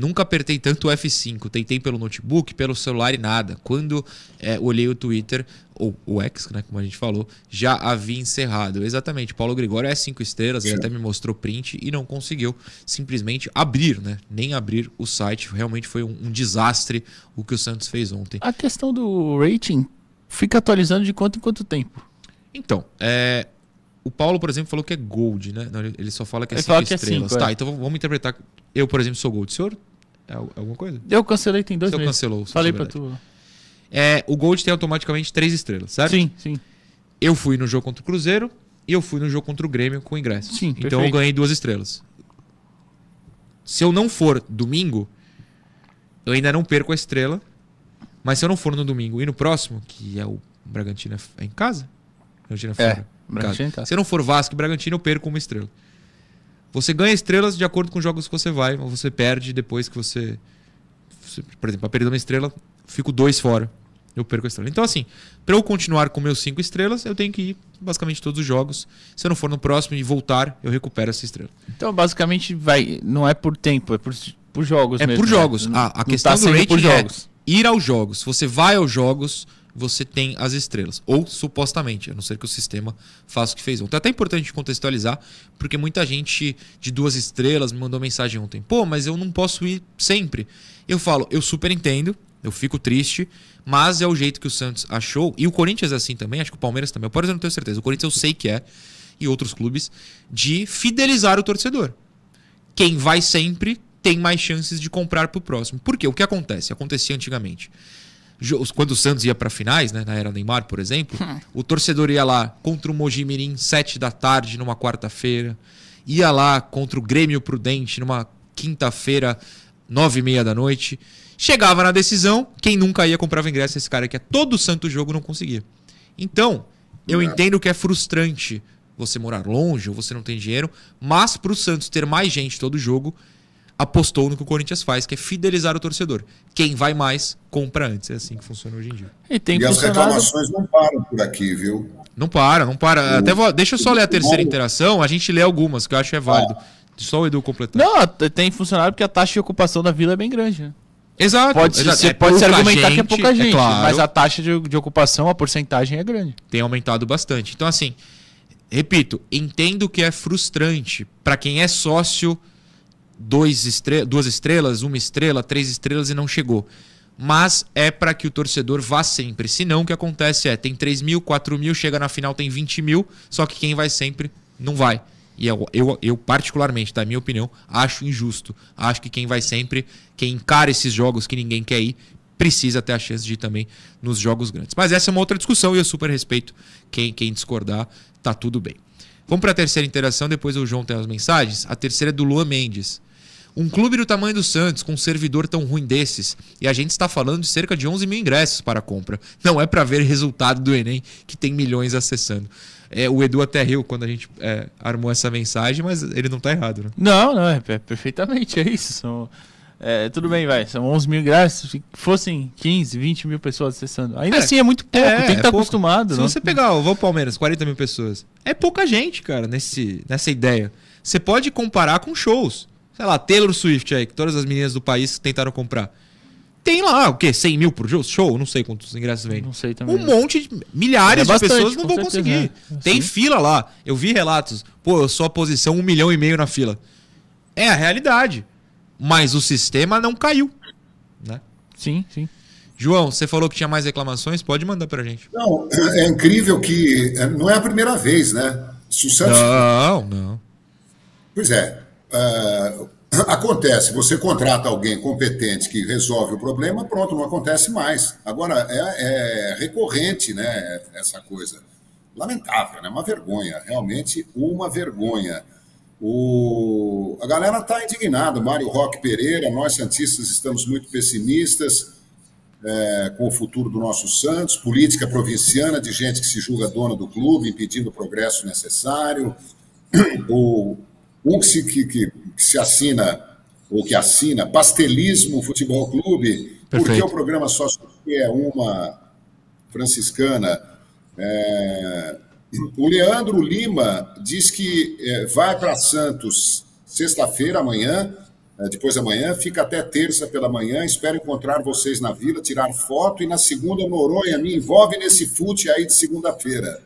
Nunca apertei tanto o F5. Tentei pelo notebook, pelo celular e nada. Quando é, olhei o Twitter, ou o X, né, como a gente falou, já havia encerrado. Exatamente. Paulo Gregório é cinco estrelas, ele até me mostrou print e não conseguiu simplesmente abrir, né? Nem abrir o site. Realmente foi um, um desastre o que o Santos fez ontem. A questão do rating fica atualizando de quanto em quanto tempo? Então, é, o Paulo, por exemplo, falou que é gold, né? Não, ele- só fala que é Ele cinco fala que é estrelas. cinco, tá, é. então vamos interpretar. Eu, por exemplo, sou gold. O senhor é alguma coisa? Eu cancelei tem dois O senhor meses. cancelou. Falei é pra tu. É, o gold tem automaticamente três estrelas, certo? Sim, sim. Eu fui no jogo contra o Cruzeiro e eu fui no jogo contra o Grêmio com ingresso. Sim, então eu perfeito. ganhei duas estrelas. Se eu não for domingo, eu ainda não perco a estrela. Mas se eu não for no domingo e no próximo, que é o Bragantino é em casa? Bragantino é É, fora. Em Bragantino em casa. casa. Se eu não for Vasco e Bragantino, eu perco uma estrela. Você ganha estrelas de acordo com os jogos que você vai, mas você perde depois que você. você- por exemplo, para perder uma estrela, fico dois fora. eu perco a estrela. Então, assim, para eu continuar com meus cinco estrelas, eu tenho que ir basicamente todos os jogos. Se eu não for no próximo e voltar, eu recupero essa estrela. Então, basicamente, vai, não é por tempo, é por, por jogos é mesmo. por né? jogos. Não- A, a questão tá do rating por é jogos. ir aos jogos. Você vai aos jogos, você tem as estrelas. Ou supostamente, a não ser que o sistema faça o que fez ontem. É até importante contextualizar, porque muita gente de duas estrelas me mandou mensagem ontem. Pô, mas eu não posso ir sempre. Eu falo, eu super entendo, eu fico triste, mas é o jeito que o Santos achou. E o Corinthians é assim também, acho que o Palmeiras também. O Palmeiras eu não tenho certeza. O Corinthians eu sei que é, e outros clubes, de fidelizar o torcedor quem vai sempre tem mais chances de comprar pro próximo. Por quê? O que acontece? Acontecia antigamente. Quando o Santos ia para finais, né, na era Neymar, por exemplo, [laughs] o torcedor ia lá contra o Mojimirim, 7 da tarde, numa quarta-feira. Ia lá contra o Grêmio Prudente, numa quinta-feira, 9 e meia da noite. Chegava na decisão, quem nunca ia comprava ingresso, esse cara que é todo santo jogo não conseguia. Então, eu É. entendo que é frustrante você morar longe ou você não tem dinheiro, mas pro Santos ter mais gente todo jogo, apostou no que o Corinthians faz, que é fidelizar o torcedor. Quem vai mais, compra antes. É assim que funciona hoje em dia. E tem E as reclamações não param por aqui, viu? Não para, não para. Até vou- deixa eu só ler a terceira interação, a gente lê algumas, que eu acho que é válido. Só o Edu completar. Não, tem funcionado porque a taxa de ocupação da vila é bem grande, né? Exato. Pode, exato. você É pode se argumentar que é pouca gente, claro, mas a taxa de, de ocupação, a porcentagem é grande. tem aumentado bastante. Então, assim, repito, entendo que é frustrante para quem é sócio, dois estre duas estrelas, uma estrela, três estrelas e não chegou. Mas é para que o torcedor vá sempre. Senão, o que acontece é: tem 3 mil, 4 mil, chega na final, tem 20 mil, só que quem vai sempre não vai. E eu, eu, eu, particularmente, da minha opinião, acho injusto. Acho que quem vai sempre, quem encara esses jogos que ninguém quer ir, precisa ter a chance de ir também nos jogos grandes. Mas essa é uma outra discussão e eu super respeito quem, quem discordar, tá tudo bem. Vamos para a terceira interação, depois o João tem as mensagens. A terceira é do Luan Mendes. Um clube do tamanho do Santos, com um servidor tão ruim desses, e a gente está falando de cerca de 11 mil ingressos para a compra. Não é para ver resultado do Enem, que tem milhões acessando. É, o Edu até riu quando a gente é, armou essa mensagem, mas ele não tá errado, né? Não, não, é, é perfeitamente, é isso. São, é, tudo bem, vai, são 11 mil ingressos, se fossem 15, 20 mil pessoas acessando. Ainda É, assim é muito pouco, é, tem que é estar pouco. acostumado. Se não- você pegar o Vou Palmeiras, 40 mil pessoas, é pouca gente, cara, nesse, nessa ideia. Você pode comparar com shows. Sei lá, Taylor Swift aí, que todas as meninas do país tentaram comprar. Tem lá, o quê? 100 mil por? Show? Não sei quantos ingressos vem. Não sei também. Um monte de. Milhares É de bastante, pessoas não vão certeza, conseguir. é. Tem Sim. fila lá. Eu vi relatos. Pô, eu sou a posição um milhão e meio na fila. É a realidade. Mas o sistema não caiu. Né? Sim, sim. João, você falou que tinha mais reclamações? Pode mandar pra gente. Não, [clears throat] é incrível que é, não é a primeira vez, né? Se o Santos. Não, não. Pois é. Ah, [coughs] acontece, você contrata alguém competente que resolve o problema, pronto, não acontece mais. Agora, é, é recorrente, né, essa coisa. Lamentável, né? Uma vergonha, realmente uma vergonha. O... A galera está indignada, Mário Roque Pereira, nós Santistas estamos muito pessimistas é, com o futuro do nosso Santos, política provinciana de gente que se julga dona do clube, impedindo o progresso necessário. [coughs] O, um que se, que, que- que se assina, ou que assina, Pastelismo Futebol Clube, porque Perfeito. o programa só é uma franciscana. É, o Leandro Lima diz que é, vai para Santos sexta-feira, amanhã, é, depois da manhã, fica até terça pela manhã. Espero encontrar vocês na vila, tirar foto. E na segunda, Noronha me envolve nesse fute aí de segunda-feira.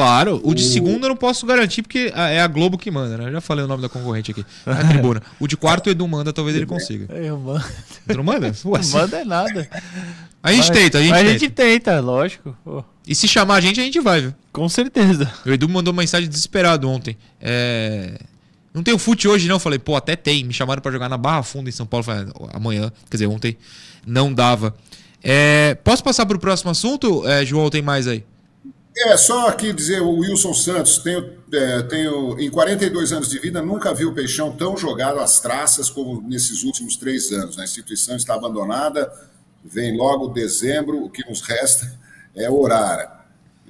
Claro, o de segunda eu não posso garantir porque é a Globo que manda, né? Eu já falei o nome da concorrente aqui. Na tribuna. O de quarto o Edu manda, talvez ele consiga. [laughs] Eu mando, Tu não manda? Ué, não manda é nada. A gente Mas- tenta, a gente mas tenta. a gente tenta, lógico. Pô, E se chamar a gente, a gente vai, viu? com certeza. O Edu mandou uma mensagem desesperado ontem. É... Não tem o fute hoje, não. Falei, pô, até tem. Me chamaram pra jogar na Barra Funda em São Paulo. Falei, "Ah, amanhã, quer dizer, ontem, não dava. É, Posso passar pro próximo assunto, é, João? Tem mais aí? É, só aqui dizer, o Wilson Santos, tenho, é, tenho, em 42 anos de vida, nunca vi o Peixão tão jogado às traças como nesses últimos três anos. A instituição está abandonada, vem logo dezembro, o que nos resta é orar.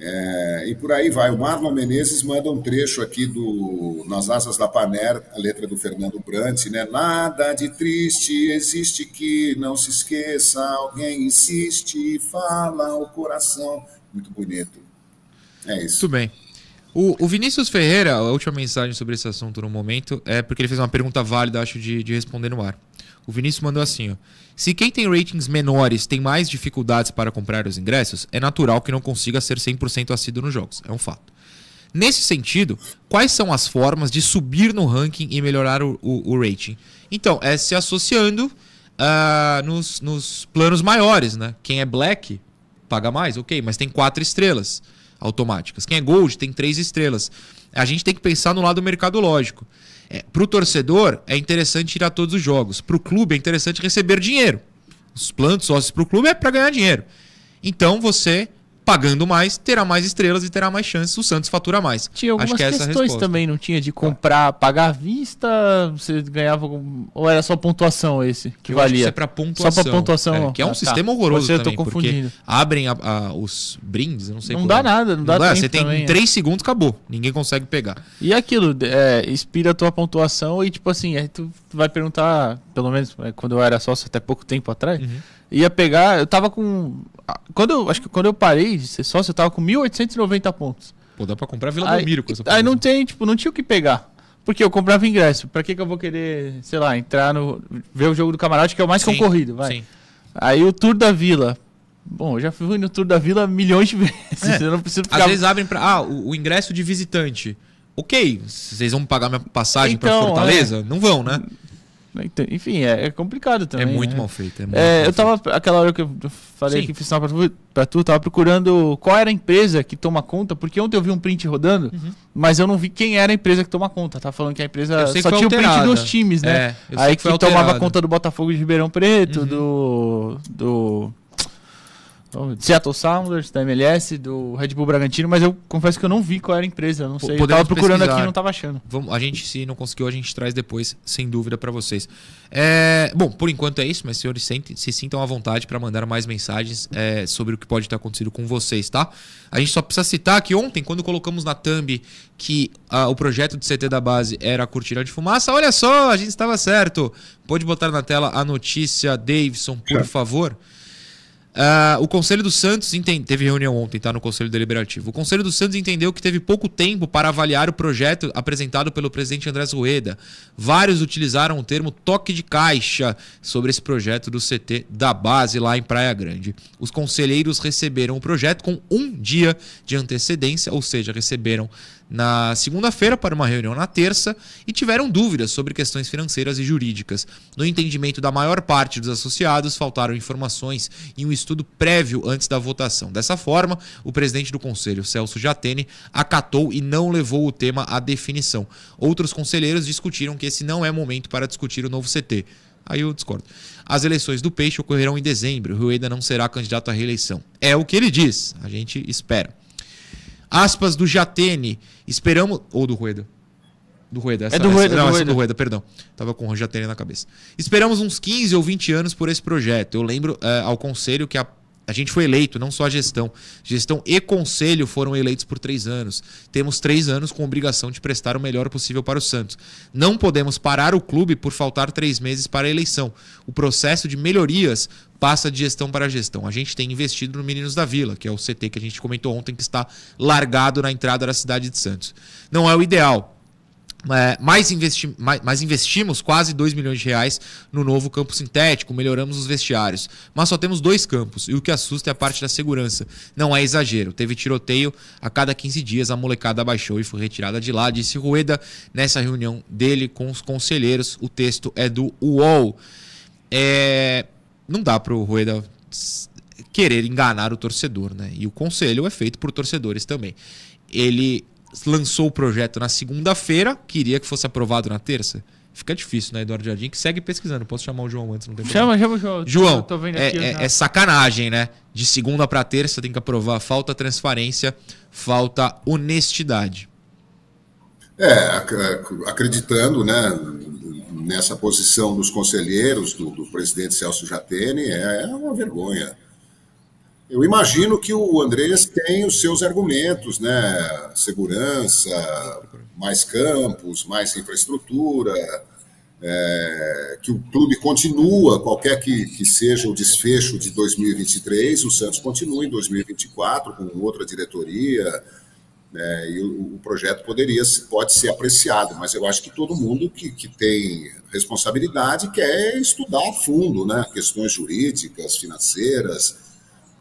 É, e por aí vai. O Marlon Menezes manda um trecho aqui do Nas Asas da Paner, a letra do Fernando Brant, né? Nada de triste existe que não se esqueça, alguém insiste e fala o coração. Muito bonito. É isso. Muito bem. O, o, Vinícius Ferreira, a última mensagem sobre esse assunto no momento, é porque ele fez uma pergunta válida, acho, de, de responder no ar. O Vinícius mandou assim: ó, se quem tem ratings menores tem mais dificuldades para comprar os ingressos, é natural que não consiga ser 100% assíduo nos jogos. É um fato. Nesse sentido, quais são as formas de subir no ranking e melhorar o, o, o rating? Então, é se associando uh, nos, nos planos maiores, né? Quem é black paga mais, ok, mas tem quatro estrelas automáticas. Quem é gold tem três estrelas. A gente tem que pensar no lado mercadológico. É, para o torcedor, é interessante ir a todos os jogos. Para o clube, é interessante receber dinheiro. Os planos sócios para o clube é para ganhar dinheiro. Então você pagando mais, terá mais estrelas e terá mais chances, o Santos fatura mais. Tinha algumas Acho que é questões também, não tinha? De comprar, pagar à vista, você ganhava. Ou era só pontuação esse que eu valia? Acho que é pontuação. Só pra pontuação. É, que é um ah, tá. sistema horroroso você, também, eu tô confundindo. abrem a, a, os brindes, não sei Não dá é. nada, não dá, não dá Você tem também, 3 é. segundos, acabou. Ninguém consegue pegar. E aquilo, é, inspira a tua pontuação e tipo assim, aí tu vai perguntar, pelo menos é, quando eu era sócio até pouco tempo atrás. Uhum ia pegar, eu tava com quando eu acho que quando eu parei de ser sócio, eu tava com 1890 pontos. Pô, dá para comprar Vila aí, Belmiro com essa Aí não tem, tipo, não tinha o que pegar. Porque eu comprava ingresso. Para que que eu vou querer, sei lá, entrar no ver o jogo do camarote que é o mais sim, concorrido, vai. Sim. Aí o Tour da Vila. Bom, eu já fui no Tour da Vila milhões de [laughs] vezes. É. Eu não preciso ficar... Às vezes abrem para ah, o, o, ingresso de visitante. OK, vocês vão pagar minha passagem então, para Fortaleza? É... Não vão, né? Né? Então, enfim, é, é, complicado também. É muito né? mal feito. É muito é, mal eu tava, feito. aquela hora que eu falei Sim. que fiz sinal pra tu, pra tu, tava procurando qual era a empresa que toma conta, porque ontem eu vi um print rodando, uhum. mas eu não vi quem era a empresa que toma conta. Tava falando que a empresa só tinha alterada. o print dos times, né? É, Aí que, que tomava conta do Botafogo de Ribeirão Preto, uhum. do. do Seattle Sounders, da MLS, do Red Bull Bragantino, mas eu confesso que eu não vi qual era a empresa, eu não sei. Podemos eu tava procurando pesquisar. aqui e não tava achando. Vamos, a gente, se não conseguiu, a gente traz depois, sem dúvida, para vocês. É, bom, por enquanto é isso, mas senhores, se sintam à vontade para mandar mais mensagens é, sobre o que pode estar acontecendo com vocês, tá? A gente só precisa citar que ontem, quando colocamos na thumb que a, o projeto de CT da base era a cortina de fumaça, olha só, a gente estava certo. Pode botar na tela a notícia, Davidson, por favor. Uh, o Conselho do Santos entende... teve reunião ontem, tá? No Conselho Deliberativo. O Conselho do Santos entendeu que teve pouco tempo para avaliar o projeto apresentado pelo presidente Andrés Rueda. Vários utilizaram o termo toque de caixa sobre esse projeto do CT da base lá em Praia Grande. Os conselheiros receberam o projeto com um dia de antecedência, ou seja, receberam na segunda-feira para uma reunião na terça e tiveram dúvidas sobre questões financeiras e jurídicas. No entendimento da maior parte dos associados, faltaram informações e um estudo prévio antes da votação. Dessa forma, o presidente do conselho, Celso Jatene, acatou e não levou o tema à definição. Outros conselheiros discutiram que esse não é momento para discutir o novo CT. Aí eu discordo. As eleições do Peixe ocorrerão em dezembro. O Rueda não será candidato à reeleição. É o que ele diz. A gente espera. Aspas do Jatene. Esperamos. Ou do Rueda. Do Rueda. Essa, é do Rueda. Essa, não, do essa é do Rueda, perdão. Tava com o Jatene na cabeça. Esperamos uns 15 ou 20 anos por esse projeto. Eu lembro é, ao conselho que a a gente foi eleito, não só a gestão. Gestão e conselho foram eleitos por três anos. Temos três anos com obrigação de prestar o melhor possível para o Santos. Não podemos parar o clube por faltar três meses para a eleição. O processo de melhorias passa de gestão para gestão. A gente tem investido no Meninos da Vila, que é o CT que a gente comentou ontem, que está largado na entrada da cidade de Santos. Não é o ideal, é, mais, investi mais, mais, investimos quase 2 milhões de reais no novo campo sintético, melhoramos os vestiários. Mas só temos dois campos, e o que assusta é a parte da segurança. Não é exagero, teve tiroteio a cada 15 dias, a molecada baixou e foi retirada de lá, disse Rueda nessa reunião dele com os conselheiros. O texto é do UOL. É, não dá para o Rueda querer enganar o torcedor, né? E o conselho é feito por torcedores também. Ele lançou o projeto na segunda-feira, queria que fosse aprovado na terça. Fica difícil, né, Eduardo Jardim? Que segue pesquisando. Posso chamar o João antes, não tem Chama, chama o João. João, é, aqui, é, é, sacanagem, né? De segunda para terça tem que aprovar. Falta transparência, falta honestidade. É, acreditando, né, nessa posição dos conselheiros, do, do presidente Celso Jatene, é uma vergonha. Eu imagino que o Andrés tem os seus argumentos, né? Segurança, mais campos, mais infraestrutura, é, que o clube continua, qualquer que, que seja o desfecho de 2023, o Santos continua em 2024 com outra diretoria, né, e o, o, projeto poderia pode ser apreciado, mas eu acho que todo mundo que, que tem responsabilidade quer estudar a fundo, né, questões jurídicas, financeiras,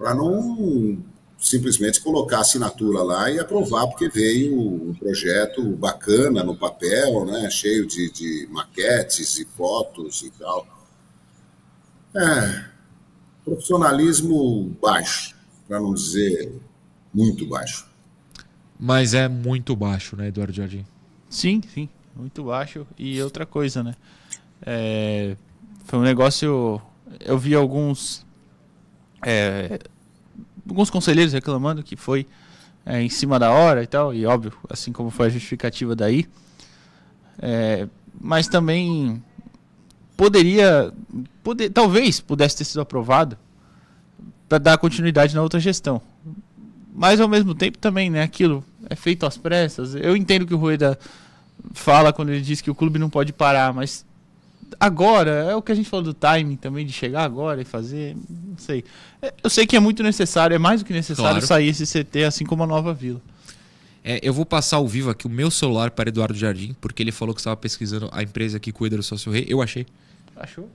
para não simplesmente colocar a assinatura lá e aprovar, porque veio um projeto bacana no papel, né, cheio de, de maquetes e fotos e tal. É, profissionalismo baixo, para não dizer muito baixo. Mas é muito baixo, né, Eduardo Jardim? Sim, sim, muito baixo. E outra coisa, né? É, foi um negócio. Eu vi alguns. É, alguns conselheiros reclamando que foi é, em cima da hora e tal, e óbvio, assim como foi a justificativa daí. É, mas também poderia. Poder, talvez pudesse ter sido aprovado para dar continuidade na outra gestão. Mas ao mesmo tempo também, né, aquilo é feito às pressas. Eu entendo que o Rueda fala quando ele diz que o clube não pode parar, mas agora é o que a gente falou do timing também de chegar agora e fazer, não sei. É, eu sei que é muito necessário, é mais do que necessário claro. sair esse CT assim como a Nova Vila. É, eu vou passar ao vivo aqui o meu celular para Eduardo Jardim, porque ele falou que estava pesquisando a empresa que cuida do sócio rei. Eu achei. Achou?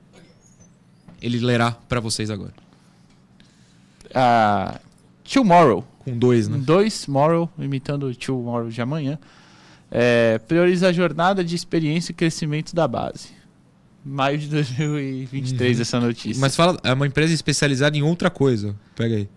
Ele lerá para vocês agora. Uh, tomorrow. Com dois, né? Dois, Morrow, imitando o Tomorrow de amanhã. É, prioriza a jornada de experiência e crescimento da base. Maio de 2023, uhum. essa notícia. Mas fala, é uma empresa especializada em outra coisa. Pega aí.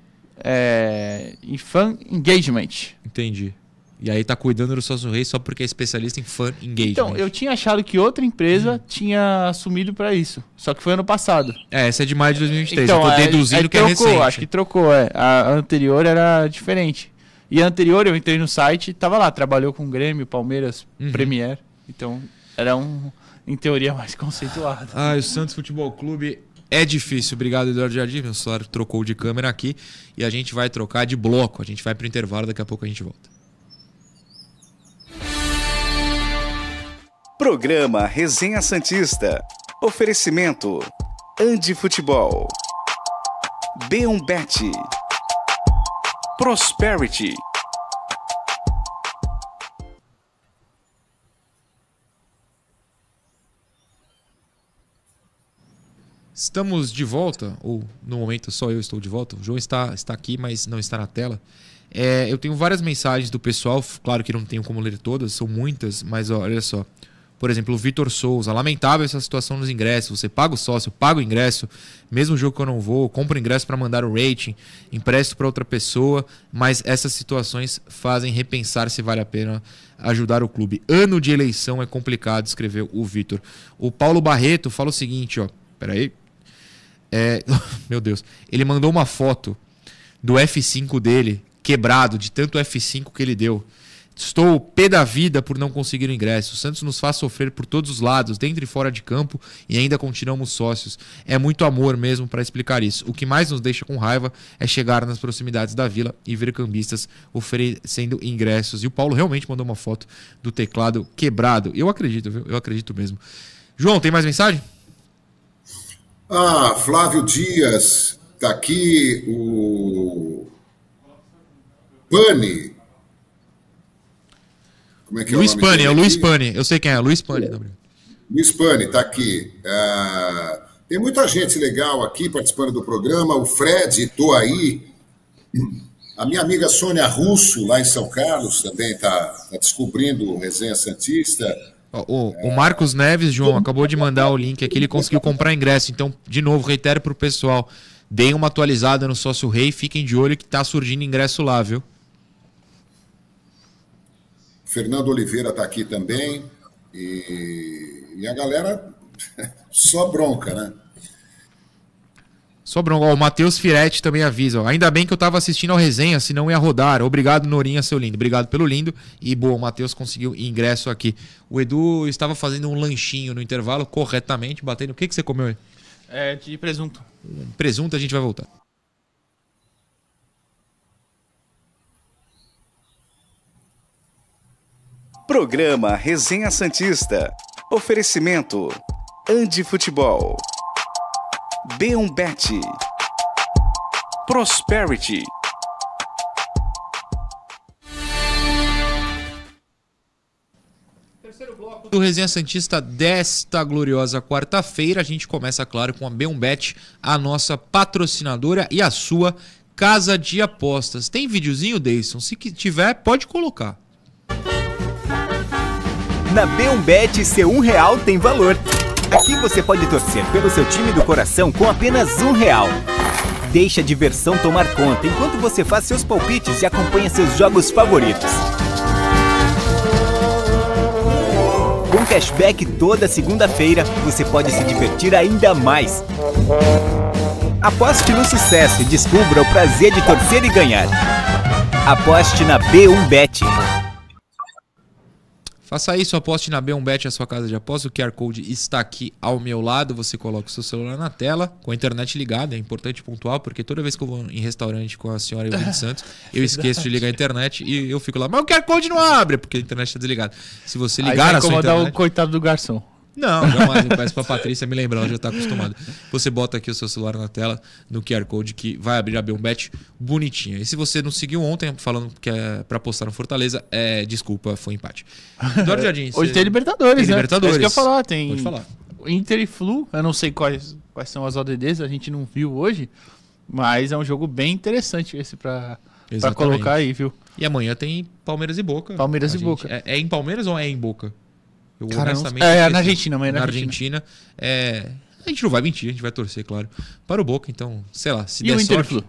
É, em fan engagement. Entendi. E aí tá cuidando do sócio rei só porque é especialista em fan engagement. Então, eu tinha achado que outra empresa hum. tinha assumido para isso. Só que foi ano passado. É, essa é de maio de 2023. Então, eu tô é, deduzindo é, que trocou, é recente. Acho que trocou, é. A anterior era diferente. E a anterior eu entrei no site, tava lá, trabalhou com Grêmio, Palmeiras, uhum. Premier. Então, era um, em teoria, mais conceituado. Ah, o Santos Futebol Clube é difícil. Obrigado, Eduardo Jardim. Meu celular trocou de câmera aqui. E a gente vai trocar de bloco. A gente vai pro intervalo, daqui a pouco a gente volta. Programa Resenha Santista. Oferecimento. Andi Futebol. B1Bet. Prosperity. Estamos de volta, ou no momento só eu estou de volta. O João está, está aqui, mas não está na tela. É, eu tenho várias mensagens do pessoal, claro que não tenho como ler todas, são muitas, mas ó, olha só. Por exemplo, o Vitor Souza. Lamentável essa situação nos ingressos. Você paga o sócio, paga o ingresso, mesmo jogo que eu não vou, compra o ingresso para mandar o rating, empresto para outra pessoa, mas essas situações fazem repensar se vale a pena ajudar o clube. Ano de eleição é complicado, escreveu o Vitor. O Paulo Barreto fala o seguinte, ó. Peraí. É, [laughs] meu Deus. Ele mandou uma foto do F5 dele quebrado, de tanto F5 que ele deu. Estou pé da vida por não conseguir o ingresso. O Santos nos faz sofrer por todos os lados, dentro e fora de campo, e ainda continuamos sócios. É muito amor mesmo para explicar isso. O que mais nos deixa com raiva é chegar nas proximidades da vila e ver cambistas oferecendo ingressos. E o Paulo realmente mandou uma foto do teclado quebrado. Eu acredito, viu? Eu acredito mesmo. João, tem mais mensagem? Ah, Flávio Dias, tá aqui o Pane como é que é Luiz o Pani, é o Luiz Pani. Eu sei quem é, Luiz Pani. Luiz Pani, está aqui. Uh, tem muita gente legal aqui participando do programa. O Fred, estou aí. A minha amiga Sônia Russo, lá em São Carlos, também está tá descobrindo o Resenha Santista. O, o, Marcos Neves, João, acabou de mandar o link aqui, ele conseguiu comprar ingresso. Então, de novo, reitero para o pessoal: deem uma atualizada no Sócio Rei, fiquem de olho que está surgindo ingresso lá, viu? Fernando Oliveira está aqui também. E, e, a galera [laughs] só bronca, né? Sobrou. Ó, o Matheus Firetti também avisa. Ó. Ainda bem que eu estava assistindo ao resenha, senão ia rodar. Obrigado, Norinha, seu lindo. Obrigado pelo lindo. E boa, o Matheus conseguiu ingresso aqui. O Edu estava fazendo um lanchinho no intervalo, corretamente, batendo. O que, que você comeu aí? É, de presunto. Presunto, a gente vai voltar. Programa Resenha Santista. Oferecimento. Ande Futebol. B1Bet. Prosperity. do Resenha Santista desta gloriosa quarta-feira. A gente começa, claro, com a B1Bet, a nossa patrocinadora e a sua casa de apostas. Tem videozinho, Deison? Se tiver, pode colocar. Na B1Bet, seu um real tem valor. Aqui você pode torcer pelo seu time do coração com apenas um real. Deixe a diversão tomar conta enquanto você faz seus palpites e acompanha seus jogos favoritos. Com cashback toda segunda-feira, você pode se divertir ainda mais. Aposte no sucesso e descubra o prazer de torcer e ganhar. Aposte na B1Bet. Faça isso, aposte na B1Bet, a sua casa de aposta. O QR Code está aqui ao meu lado. Você coloca o seu celular na tela, com a internet ligada. É importante pontual, porque toda vez que eu vou em restaurante com a senhora Eugênia [laughs] Santos, eu esqueço de ligar a internet e eu fico lá, mas o QR Code não abre, porque a internet está desligada. Se você ligar na sua internet... o coitado do garçom. Não, jamais. Eu peço pra Patrícia me lembrar, ela já tá acostumada. Você bota aqui o seu celular na tela, no QR Code, que vai abrir a Bet bonitinha. E se você não seguiu ontem, falando que é pra postar no Fortaleza, é, desculpa, foi empate. Eduardo Jardim. [laughs] Hoje tem Libertadores, tem né? Libertadores. É isso que eu ia falar, tem. Pode falar. Inter e Flu, eu não sei quais, quais são as ODDs, a gente não viu hoje, mas é um jogo bem interessante esse pra, pra colocar aí, viu? E amanhã tem Palmeiras e Boca. Palmeiras e Boca. É, é em Palmeiras ou é em Boca? Eu Cara, honestamente. É, é na Argentina, mas é na, na Argentina. Argentina é, a gente não vai mentir, a gente vai torcer, claro. Para o Boca, então, sei lá, se e der o Inter sorte. Flu?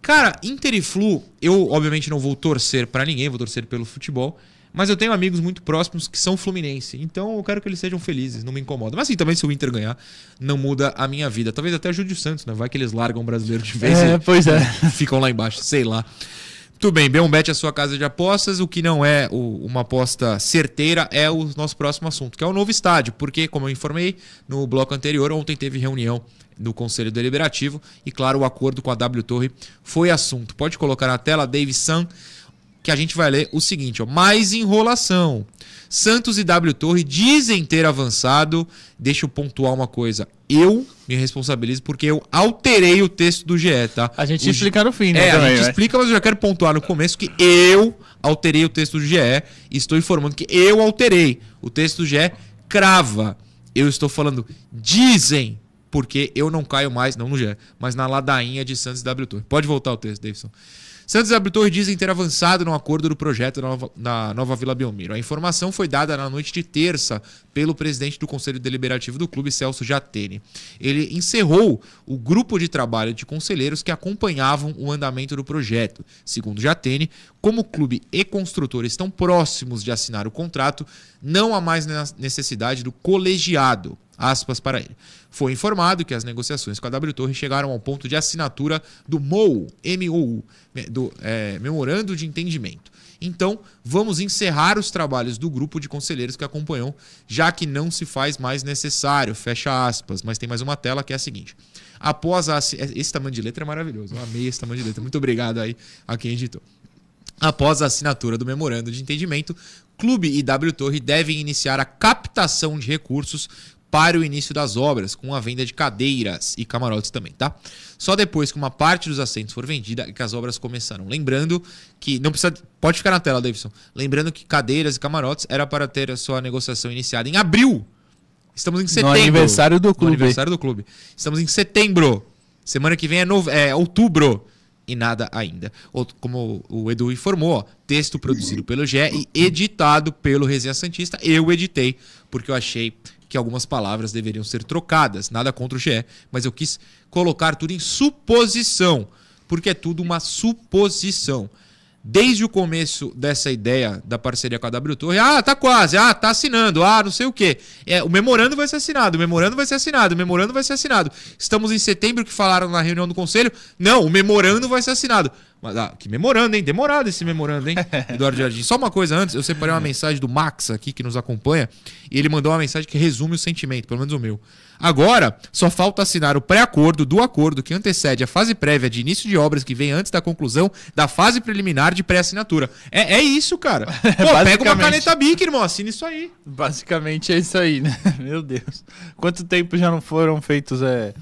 Cara, Inter e Flu, eu obviamente não vou torcer para ninguém, vou torcer pelo futebol. Mas eu tenho amigos muito próximos que são Fluminense. Então eu quero que eles sejam felizes, não me incomoda. Mas assim, também se o Inter ganhar, não muda a minha vida. Talvez até ajude o Santos, né? Vai que eles largam o brasileiro de vez é, pois é. [laughs] ficam lá embaixo, sei lá. Tudo bem, Bet é a sua casa de apostas. O que não é o, uma aposta certeira é o nosso próximo assunto, que é o novo estádio. Porque, como eu informei no bloco anterior, ontem teve reunião do Conselho Deliberativo e, claro, o acordo com a W Torre foi assunto. Pode colocar na tela, Dave Sun, que a gente vai ler o seguinte: ó, mais enrolação. Santos e W Torre dizem ter avançado. Deixa eu pontuar uma coisa. Eu me responsabilizo porque eu alterei o texto do GE, tá? A gente o explica no fim, né? É, também, a gente vai. explica, mas eu já quero pontuar no começo que eu alterei o texto do GE e estou informando que eu alterei. O texto do GE crava. Eu estou falando dizem, porque eu não caio mais, não no GE, mas na ladainha de Santos e W Torre. Pode voltar o texto, Davidson. Santos e Torre dizem ter avançado no acordo do projeto na nova, na nova Vila Belmiro. A informação foi dada na noite de terça pelo presidente do Conselho Deliberativo do clube, Celso Jatene. Ele encerrou o grupo de trabalho de conselheiros que acompanhavam o andamento do projeto. Segundo Jatene, como o clube e construtor estão próximos de assinar o contrato, não há mais necessidade do colegiado aspas para ele. Foi informado que as negociações com a W Torre chegaram ao ponto de assinatura do MOU, MOU, do é, Memorando de Entendimento. Então, vamos encerrar os trabalhos do grupo de conselheiros que acompanhou, já que não se faz mais necessário, fecha aspas. Mas tem mais uma tela que é a seguinte. Após a... Esse tamanho de letra é maravilhoso, eu amei esse tamanho de letra. Muito obrigado aí a quem editou. Após a assinatura do memorando de entendimento, Clube e W Torre devem iniciar a captação de recursos para o início das obras, com a venda de cadeiras e camarotes também, tá? Só depois que uma parte dos assentos for vendida é que as obras começaram. Lembrando que não precisa, pode ficar na tela, Davidson. Lembrando que cadeiras e camarotes era para ter a sua negociação iniciada em abril. Estamos em setembro. No aniversário do clube. No aniversário do clube. Estamos em setembro. Semana que vem é, nove... é outubro e nada ainda. Como o Edu informou, ó, texto produzido pelo GE e editado pelo Resenha Santista. Eu editei, porque eu achei que algumas palavras deveriam ser trocadas. Nada contra o GE, mas eu quis colocar tudo em suposição, porque é tudo uma suposição. Desde o começo dessa ideia da parceria com a W Torre, ah, tá quase, ah, tá assinando, ah, não sei o quê. É, o memorando vai ser assinado, o memorando vai ser assinado, o memorando vai ser assinado. Estamos em setembro que falaram na reunião do conselho, não, o memorando vai ser assinado. Mas, ah, que memorando, hein? Demorado esse memorando, hein? [laughs] Eduardo Jardim. Só uma coisa antes, eu separei uma mensagem do Max aqui, que nos acompanha, e ele mandou uma mensagem que resume o sentimento, pelo menos o meu. Agora, só falta assinar o pré-acordo do acordo que antecede a fase prévia de início de obras que vem antes da conclusão da fase preliminar de pré-assinatura. É, é isso, cara. [laughs] Pô, pega uma caneta BIC, irmão, assina isso aí. Basicamente é isso aí, né? [laughs] Meu Deus. Quanto tempo já não foram feitos é,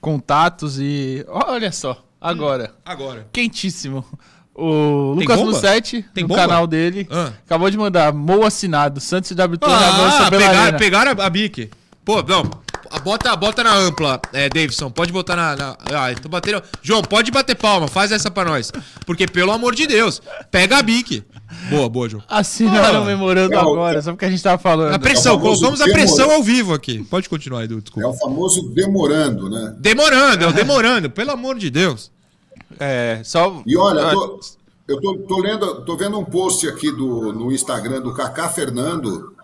contatos e. Olha só, agora. Hum, agora. Quentíssimo. O Tem Lucas Mussetti, no bomba? canal dele, ah. acabou de mandar Mou assinado, Santos e W ah, pegaram, pegaram a BIC. Pô, não, Bota, bota na ampla, é, Davidson. Pode botar na. na ah, tô batendo. João, pode bater palma, faz essa pra nós. Porque, pelo amor de Deus, pega a bique. Boa, boa, João. Assinaram ah, memorando é o, agora, só porque a gente tava falando. A pressão, é colocamos a pressão ao vivo aqui. Pode continuar, Edu, desculpa. É o famoso demorando, né? Demorando, é o demorando, pelo amor de Deus. É, só. E olha, eu tô, eu tô, tô lendo, tô vendo um post aqui do, no Instagram do Kaká Fernando.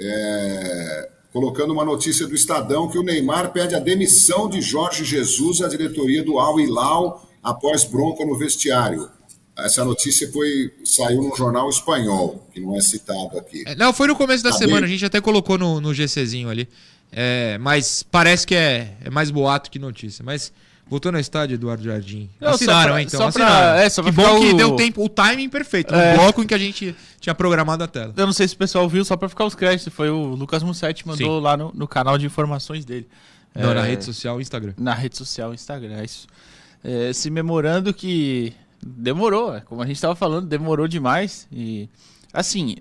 É, colocando uma notícia do Estadão que o Neymar pede a demissão de Jorge Jesus à diretoria do Al Hilal após bronca no vestiário. Essa notícia foi saiu num jornal espanhol, que não é citado aqui. É, não, foi no começo da tá semana, bem? a gente até colocou no, no GCzinho ali. É, mas parece que é, é mais boato que notícia. Mas Voltou no estádio, Eduardo Jardim. Não, assinaram, pra, então. Só assinaram. Pra, é, só que bom que deu tempo, o timing perfeito. É. No bloco em que a gente tinha programado a tela. Eu não sei se o pessoal viu, só para ficar os créditos. Foi o Lucas Mussetti mandou Sim. lá no, no, canal de informações dele. Não, é, na rede social Instagram. Na rede social Instagram, é isso. É, se memorando que demorou, é, como a gente estava falando, demorou demais. E assim,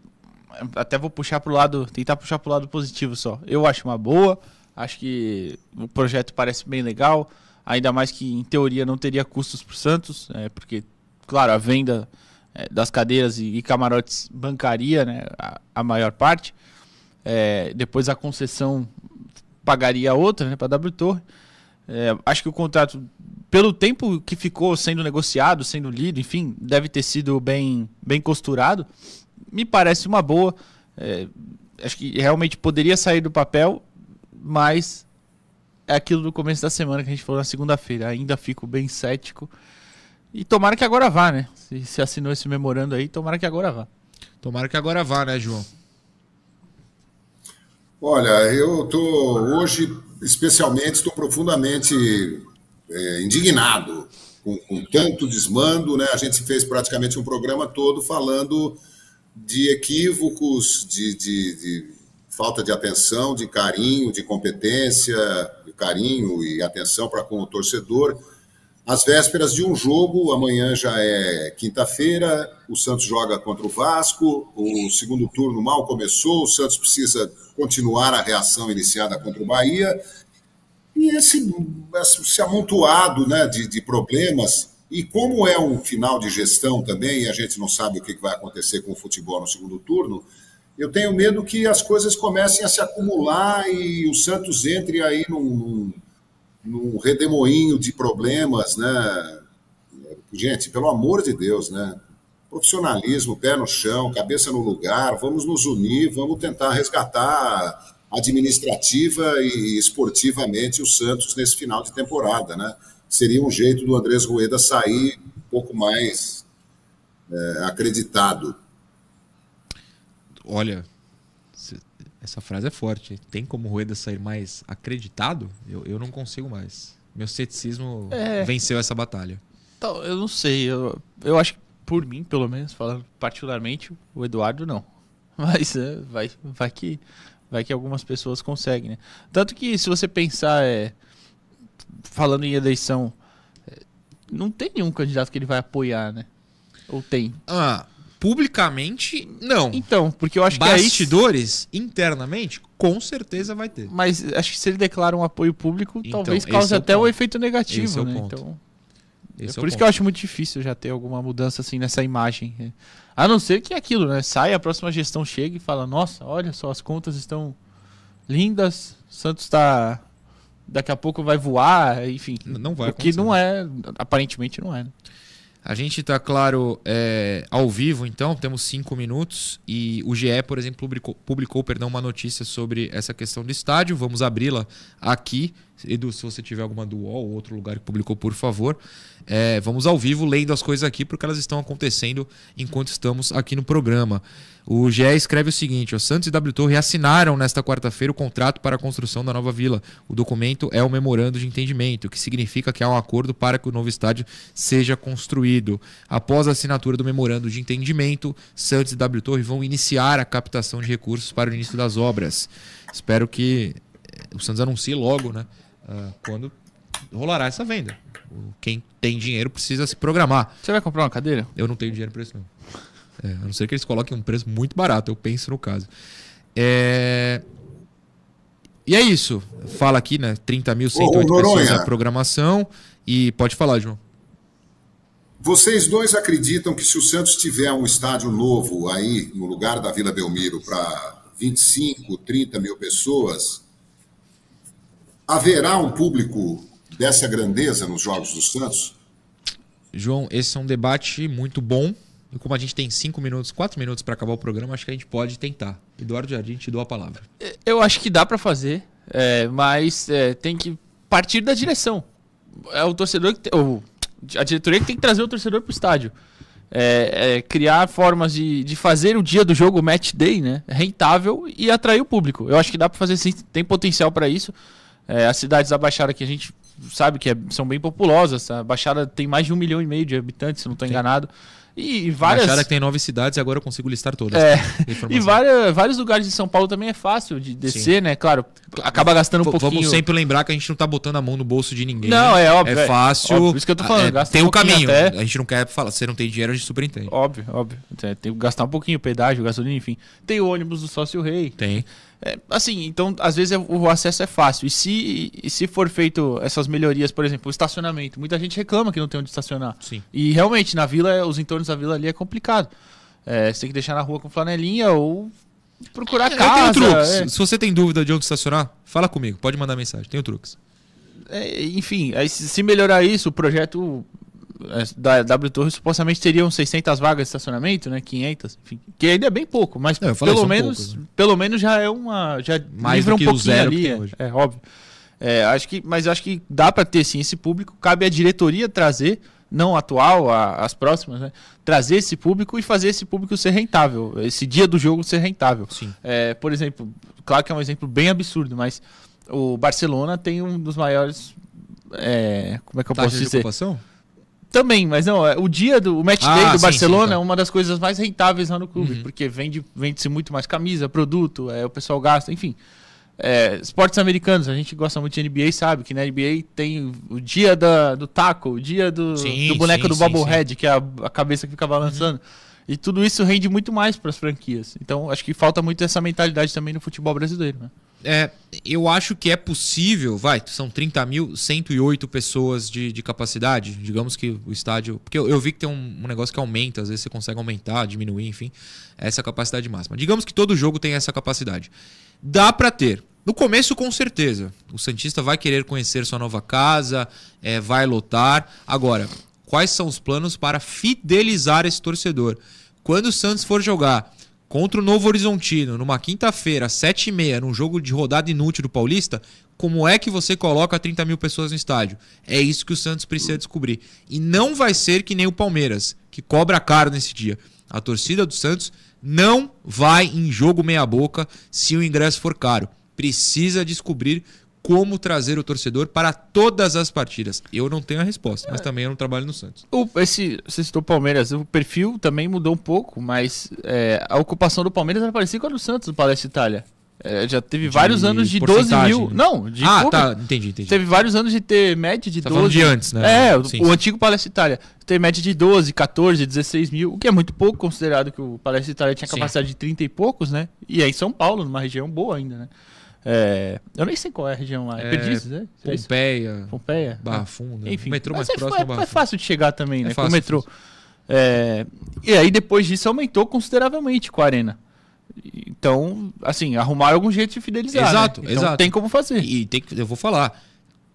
até vou puxar pro lado, tentar puxar pro lado positivo só. Eu acho uma boa, acho que o projeto parece bem legal ainda mais que em teoria não teria custos para o Santos, é, porque, claro, a venda é, das cadeiras e, e, camarotes bancaria né, a, a maior parte, é, depois a concessão pagaria outra né, para a W Torre. É, acho que o contrato, pelo tempo que ficou sendo negociado, sendo lido, enfim, deve ter sido bem, bem costurado. Me parece uma boa. É, acho que realmente poderia sair do papel, mas é aquilo do começo da semana que a gente falou na segunda-feira. Ainda fico bem cético. E tomara que agora vá, né? Se, se assinou esse memorando aí, tomara que agora vá. Tomara que agora vá, né, João? Olha, eu tô hoje, especialmente, estou profundamente é, indignado com, com, tanto desmando, né? A gente fez praticamente um programa todo falando de equívocos, de, de, de falta de atenção, de carinho, de competência, de carinho e atenção para com o torcedor. Às vésperas de um jogo, amanhã já é quinta-feira, o Santos joga contra o Vasco, o segundo turno mal começou, o Santos precisa continuar a reação iniciada contra o Bahia. E esse, esse amontoado né, de, de problemas, e como é um final de gestão também, e a gente não sabe o que vai acontecer com o futebol no segundo turno, eu tenho medo que as coisas comecem a se acumular e o Santos entre aí num, num, redemoinho de problemas, né? Gente, pelo amor de Deus, né? Profissionalismo, pé no chão, cabeça no lugar, vamos nos unir, vamos tentar resgatar administrativa e esportivamente o Santos nesse final de temporada, né? Seria um jeito do Andrés Rueda sair um pouco mais é, acreditado olha, essa frase é forte. Tem como o Rueda sair mais acreditado? Eu, eu não consigo mais. Meu ceticismo é... venceu essa batalha. Então, eu não sei. Eu, eu acho que, por mim, pelo menos, falando particularmente, o Eduardo não. [laughs] Mas é, vai, vai, que, vai que algumas pessoas conseguem, né? Tanto que, se você pensar, é, falando em eleição, é, não tem nenhum candidato que ele vai apoiar, né? Ou tem? Ah, Publicamente, não. Então, porque eu acho Bastidores, que aí... internamente, com certeza vai ter. Mas acho que se ele declara um apoio público, então, talvez cause é até o, o efeito negativo, esse é né? Então, esse é, é por isso ponto. que eu acho muito difícil já ter alguma mudança assim nessa imagem. A não ser que aquilo, né? Sai, a próxima gestão chega e fala: Nossa, olha só, as contas estão lindas, Santos está. Daqui a pouco vai voar, enfim. Não vai O que não é, aparentemente não é. Né? A gente está, claro, é, ao vivo, então, temos cinco minutos. E o GE, por exemplo, publicou, publicou perdão, uma notícia sobre essa questão do estádio. Vamos abri-la aqui. Edu, se você tiver alguma do UOL ou outro lugar que publicou, por favor. É, vamos ao vivo lendo as coisas aqui porque elas estão acontecendo enquanto estamos aqui no programa. O GE escreve o seguinte: o Santos e W Torre assinaram nesta quarta-feira o contrato para a construção da nova vila. O documento é o memorando de entendimento, que significa que há um acordo para que o novo estádio seja construído. Após a assinatura do memorando de entendimento, Santos e W Torre vão iniciar a captação de recursos para o início das obras. Espero que o Santos anuncie logo, né? Uh, quando rolará essa venda. Quem tem dinheiro precisa se programar. Você vai comprar uma cadeira? Eu não tenho dinheiro para isso, não. É, a não ser que eles coloquem um preço muito barato, eu penso no caso. É... E é isso. Fala aqui, né? 30 mil, 108 pessoas na programação. E pode falar, João. Vocês dois acreditam que se o Santos tiver um estádio novo aí, no lugar da Vila Belmiro, para 25, 30 mil pessoas, haverá um público dessa grandeza nos Jogos do Santos? João, esse é um debate muito bom. E como a gente tem cinco minutos, quatro minutos para acabar o programa, acho que a gente pode tentar. Eduardo Jardim, te dou a palavra. Eu acho que dá para fazer, é, mas é, tem que partir da direção. É o torcedor que tem, ou a diretoria que tem que trazer o torcedor para o estádio. É, é, criar formas de, de fazer o dia do jogo match day, né, rentável e atrair o público. Eu acho que dá para fazer sim, tem potencial para isso. É, as cidades da Baixada que a gente sabe que é, são bem populosas. A Baixada tem mais de um milhão e meio de habitantes, se não estou enganado. E, e várias. Baixada que tem nove cidades e agora eu consigo listar todas. É. [laughs] e várias, vários lugares de São Paulo também é fácil de descer, Sim. né? Claro, acaba gastando um pouquinho. Vamos sempre lembrar que a gente não tá botando a mão no bolso de ninguém. Não, é óbvio. É, é fácil. Óbvio, isso que eu tô falando. É, tem o um caminho. Até... A gente não quer falar, você não tem dinheiro, a gente super entende. Óbvio, óbvio. Tem que gastar um pouquinho, pedágio, gasolina, enfim. Tem o ônibus do Sócio Rei. Tem. É, assim, então às vezes é, o acesso é fácil. E se, e se for feito essas melhorias, por exemplo, o estacionamento, muita gente reclama que não tem onde estacionar. Sim. E realmente, na vila, os entornos da vila ali é complicado. É, você tem que deixar na rua com flanelinha ou procurar é, casa. Eu tenho truques. É. Se você tem dúvida de onde estacionar, fala comigo, pode mandar mensagem, tenho truques. É, enfim, se melhorar isso, o projeto da W Torre supostamente teriam 600 vagas de estacionamento, né? 500, enfim, que ainda é bem pouco, mas é, pelo menos, poucos, né? pelo menos já é uma já mais livra um pouquinho zero ali, é, é, óbvio. É, acho que, mas acho que dá para ter sim esse público, cabe à diretoria trazer, não atual, a, as próximas, né? Trazer esse público e fazer esse público ser rentável, esse dia do jogo ser rentável. Sim. É, por exemplo, claro que é um exemplo bem absurdo, mas o Barcelona tem um dos maiores é, como é que eu Taxa posso dizer? Ocupação? Também, mas não, é, o dia do o match ah, day do sim, Barcelona sim, tá. é uma das coisas mais rentáveis lá no clube, uhum. porque vende, vende-se muito mais camisa, produto, é, o pessoal gasta, enfim. É, esportes americanos, a gente gosta muito de NBA, sabe? Que na NBA tem o dia da, do taco, o dia do, sim, do boneco do Bobblehead, que é a, a, cabeça que fica balançando. Uhum. E tudo isso rende muito mais para as franquias. Então, acho que falta muito essa mentalidade também no futebol brasileiro, né? É, eu acho que é possível, vai, são 30 mil, 108 pessoas de, de capacidade. Digamos que o estádio. Porque eu, eu vi que tem um, um, negócio que aumenta, às vezes você consegue aumentar, diminuir, enfim, essa capacidade máxima. Digamos que todo jogo tem essa capacidade. Dá para ter. No começo, com certeza. O Santista vai querer conhecer sua nova casa, é, vai lotar. Agora, quais são os planos para fidelizar esse torcedor? Quando o Santos for jogar contra o Novo Horizontino, numa quinta-feira, às 7h30, num jogo de rodada inútil do Paulista, como é que você coloca 30 mil pessoas no estádio? É isso que o Santos precisa descobrir. E não vai ser que nem o Palmeiras, que cobra caro nesse dia. A torcida do Santos não vai em jogo meia-boca se o ingresso for caro. Precisa descobrir como trazer o torcedor para todas as partidas? Eu não tenho a resposta, mas também eu não trabalho no Santos. O, esse, você citou Palmeiras, o perfil também mudou um pouco, mas é, a ocupação do Palmeiras era parecida com a do Santos no Palestra Itália. É, já teve de vários anos de 12 mil. Né? Não, de Ah, tá, entendi, entendi. Teve vários anos de ter média de tá 12. de antes, né? É, sim, o, sim. antigo Palestra Itália. Ter média de 12, 14, 16 mil, o que é muito pouco, considerado que o Palestra Itália tinha capacidade sim. de 30 e poucos, né? E é em São Paulo, numa região boa ainda, né? É, eu nem sei qual é a região lá. É, Perdizes, né? É Pompeia. Pompeia. Barra Funda. Enfim. O metrô mais é, próximo é, é, fácil de chegar também, é né? Fácil, com o metrô. É, e aí depois disso aumentou consideravelmente com a arena. Então, assim, arrumaram algum jeito de fidelizar. Exato, né? então, exato. Tem como fazer. E tem que, eu vou falar.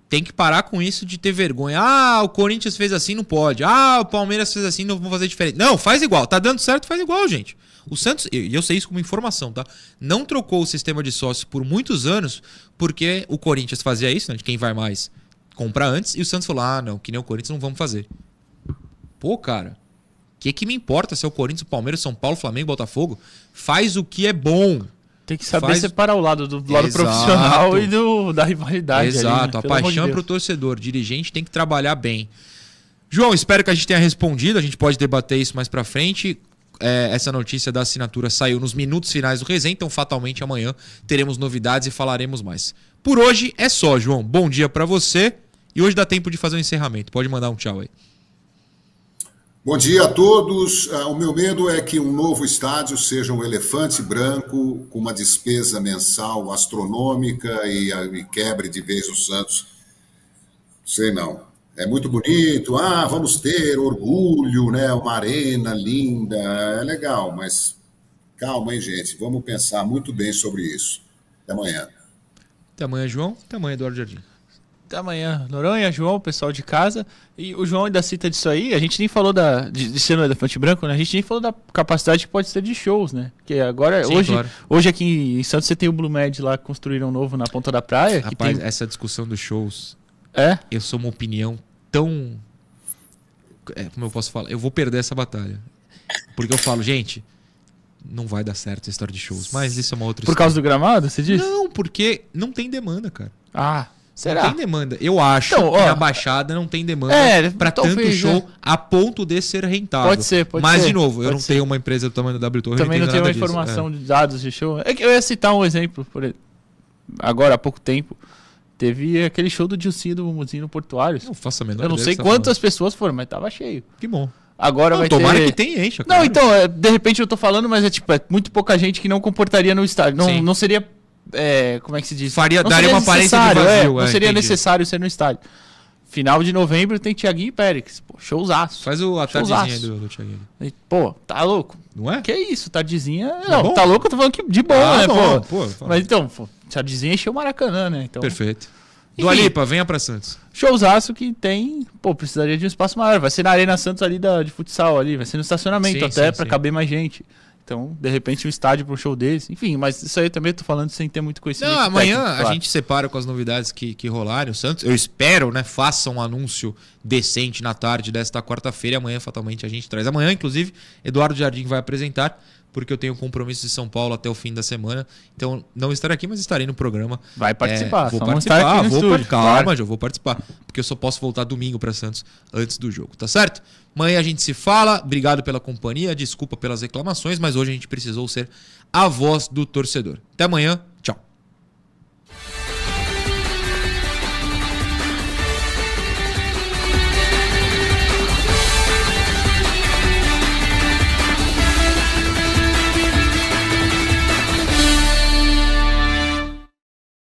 Tem que parar com isso de ter vergonha. Ah, o Corinthians fez assim, não pode. Ah, o Palmeiras fez assim, não vou fazer diferente. Não, faz igual. Tá dando certo, faz igual, gente. O Santos, e eu sei isso como informação, tá? Não trocou o sistema de sócios por muitos anos porque o Corinthians fazia isso, né? De quem vai mais compra antes, e o Santos falou: ah, não, que nem o Corinthians não vamos fazer. Pô, cara, o que, que me importa se é o Corinthians, o Palmeiras, São Paulo, Flamengo, Botafogo? Faz o que é bom. Tem que saber Faz- separar o lado do lado Exato. profissional e do, da rivalidade. ali, Exato, né? a amor de paixão Deus. pro torcedor. Dirigente tem que trabalhar bem. João, espero que a gente tenha respondido. A gente pode debater isso mais pra frente. É, essa notícia da assinatura saiu nos minutos finais do resenha, então fatalmente amanhã teremos novidades e falaremos mais. Por hoje é só, João. Bom dia pra você. E hoje dá tempo de fazer o encerramento. Pode mandar um tchau aí. Bom dia a todos. Ah, O meu medo é que um novo estádio seja um elefante branco com uma despesa mensal astronômica e, ah, quebre de vez o Santos. Sei não. É muito bonito. Ah, vamos ter orgulho, né? Uma arena linda. É legal, mas calma, hein, gente. Vamos pensar muito bem sobre isso. Até amanhã. Até amanhã, João. Até amanhã, Eduardo Jardim. Até amanhã, Noronha, João, pessoal de casa. E o João ainda cita disso aí. A gente nem falou da, de, de ser um elefante branco, né? A gente nem falou da capacidade que pode ser de shows, né? Porque agora, Sim, hoje, claro. hoje aqui em Santos você tem o Blue Med lá que construíram um novo na ponta da praia. Rapaz, tem... essa discussão dos shows, É? eu sou uma opinião tão. é, como eu posso falar? Eu vou perder essa batalha. Porque eu falo, gente, não vai dar certo essa história de shows. Mas isso é uma outra Por causa do gramado, você disse? Não, porque não tem demanda, cara. Ah, Não será? tem demanda. Eu acho Então, que ó, na Baixada não tem demanda É, talvez, tanto show né? a ponto de ser rentável. Pode ser, pode Mas, ser, de novo, eu não ser. tenho uma empresa do tamanho da W Torre. Também não tenho uma disso. informação É. de dados de show. É que eu ia citar um exemplo, por. Agora, há pouco tempo, teve aquele show do Dilcinho do Mumuzinho no Portuário. Não faço a menor Eu não sei que tá quantas pessoas foram, mas tava cheio. Que bom. Agora Não, vai tomara ter... que tenha, encha. Não, claro. então, é, de repente eu tô falando, mas é tipo, é muito pouca gente que não comportaria no estádio. Não, Sim. não seria. É, como é que se diz? Faria- não daria uma aparência de vazio, é, é, não seria entendi. necessário ser no estádio. Final de novembro tem Thiaguinho e Pérez. Pô, showzaço. Faz o, a tardezinha do, do Thiaguinho. E, Pô, tá louco. Não é? Que isso, tardezinha. Não, bom? tá louco, eu tô falando que de bom, Ah, né, bom, pô? pô. Mas então, pô, tardezinha encheu o Maracanã, né? Então, Perfeito. Do Alipa, venha pra Santos. showzaço que tem, pô, precisaria de um espaço maior. Vai ser na Arena Santos ali da, de futsal ali, vai ser no estacionamento Sim, até sim. caber mais gente. Então, de repente, um estádio pro show desse. Enfim, mas isso aí também tô falando sem ter muito conhecimento. Não, amanhã técnico, a claro. gente separa com as novidades que, que rolarem. O Santos, eu espero, né, faça um anúncio decente na tarde desta quarta-feira. Amanhã, fatalmente, a gente traz. Amanhã, inclusive, Eduardo Jardim vai apresentar, porque eu tenho compromisso de São Paulo até o fim da semana. Então, não estarei aqui, mas estarei no programa. Vai participar, É, vou participar, vou estúdio, Calma, claro. já vou participar. Porque eu só posso voltar domingo para Santos antes do jogo, tá certo? Amanhã a gente se fala. Obrigado pela companhia, desculpa pelas reclamações, mas hoje a gente precisou ser a voz do torcedor. Até amanhã, tchau.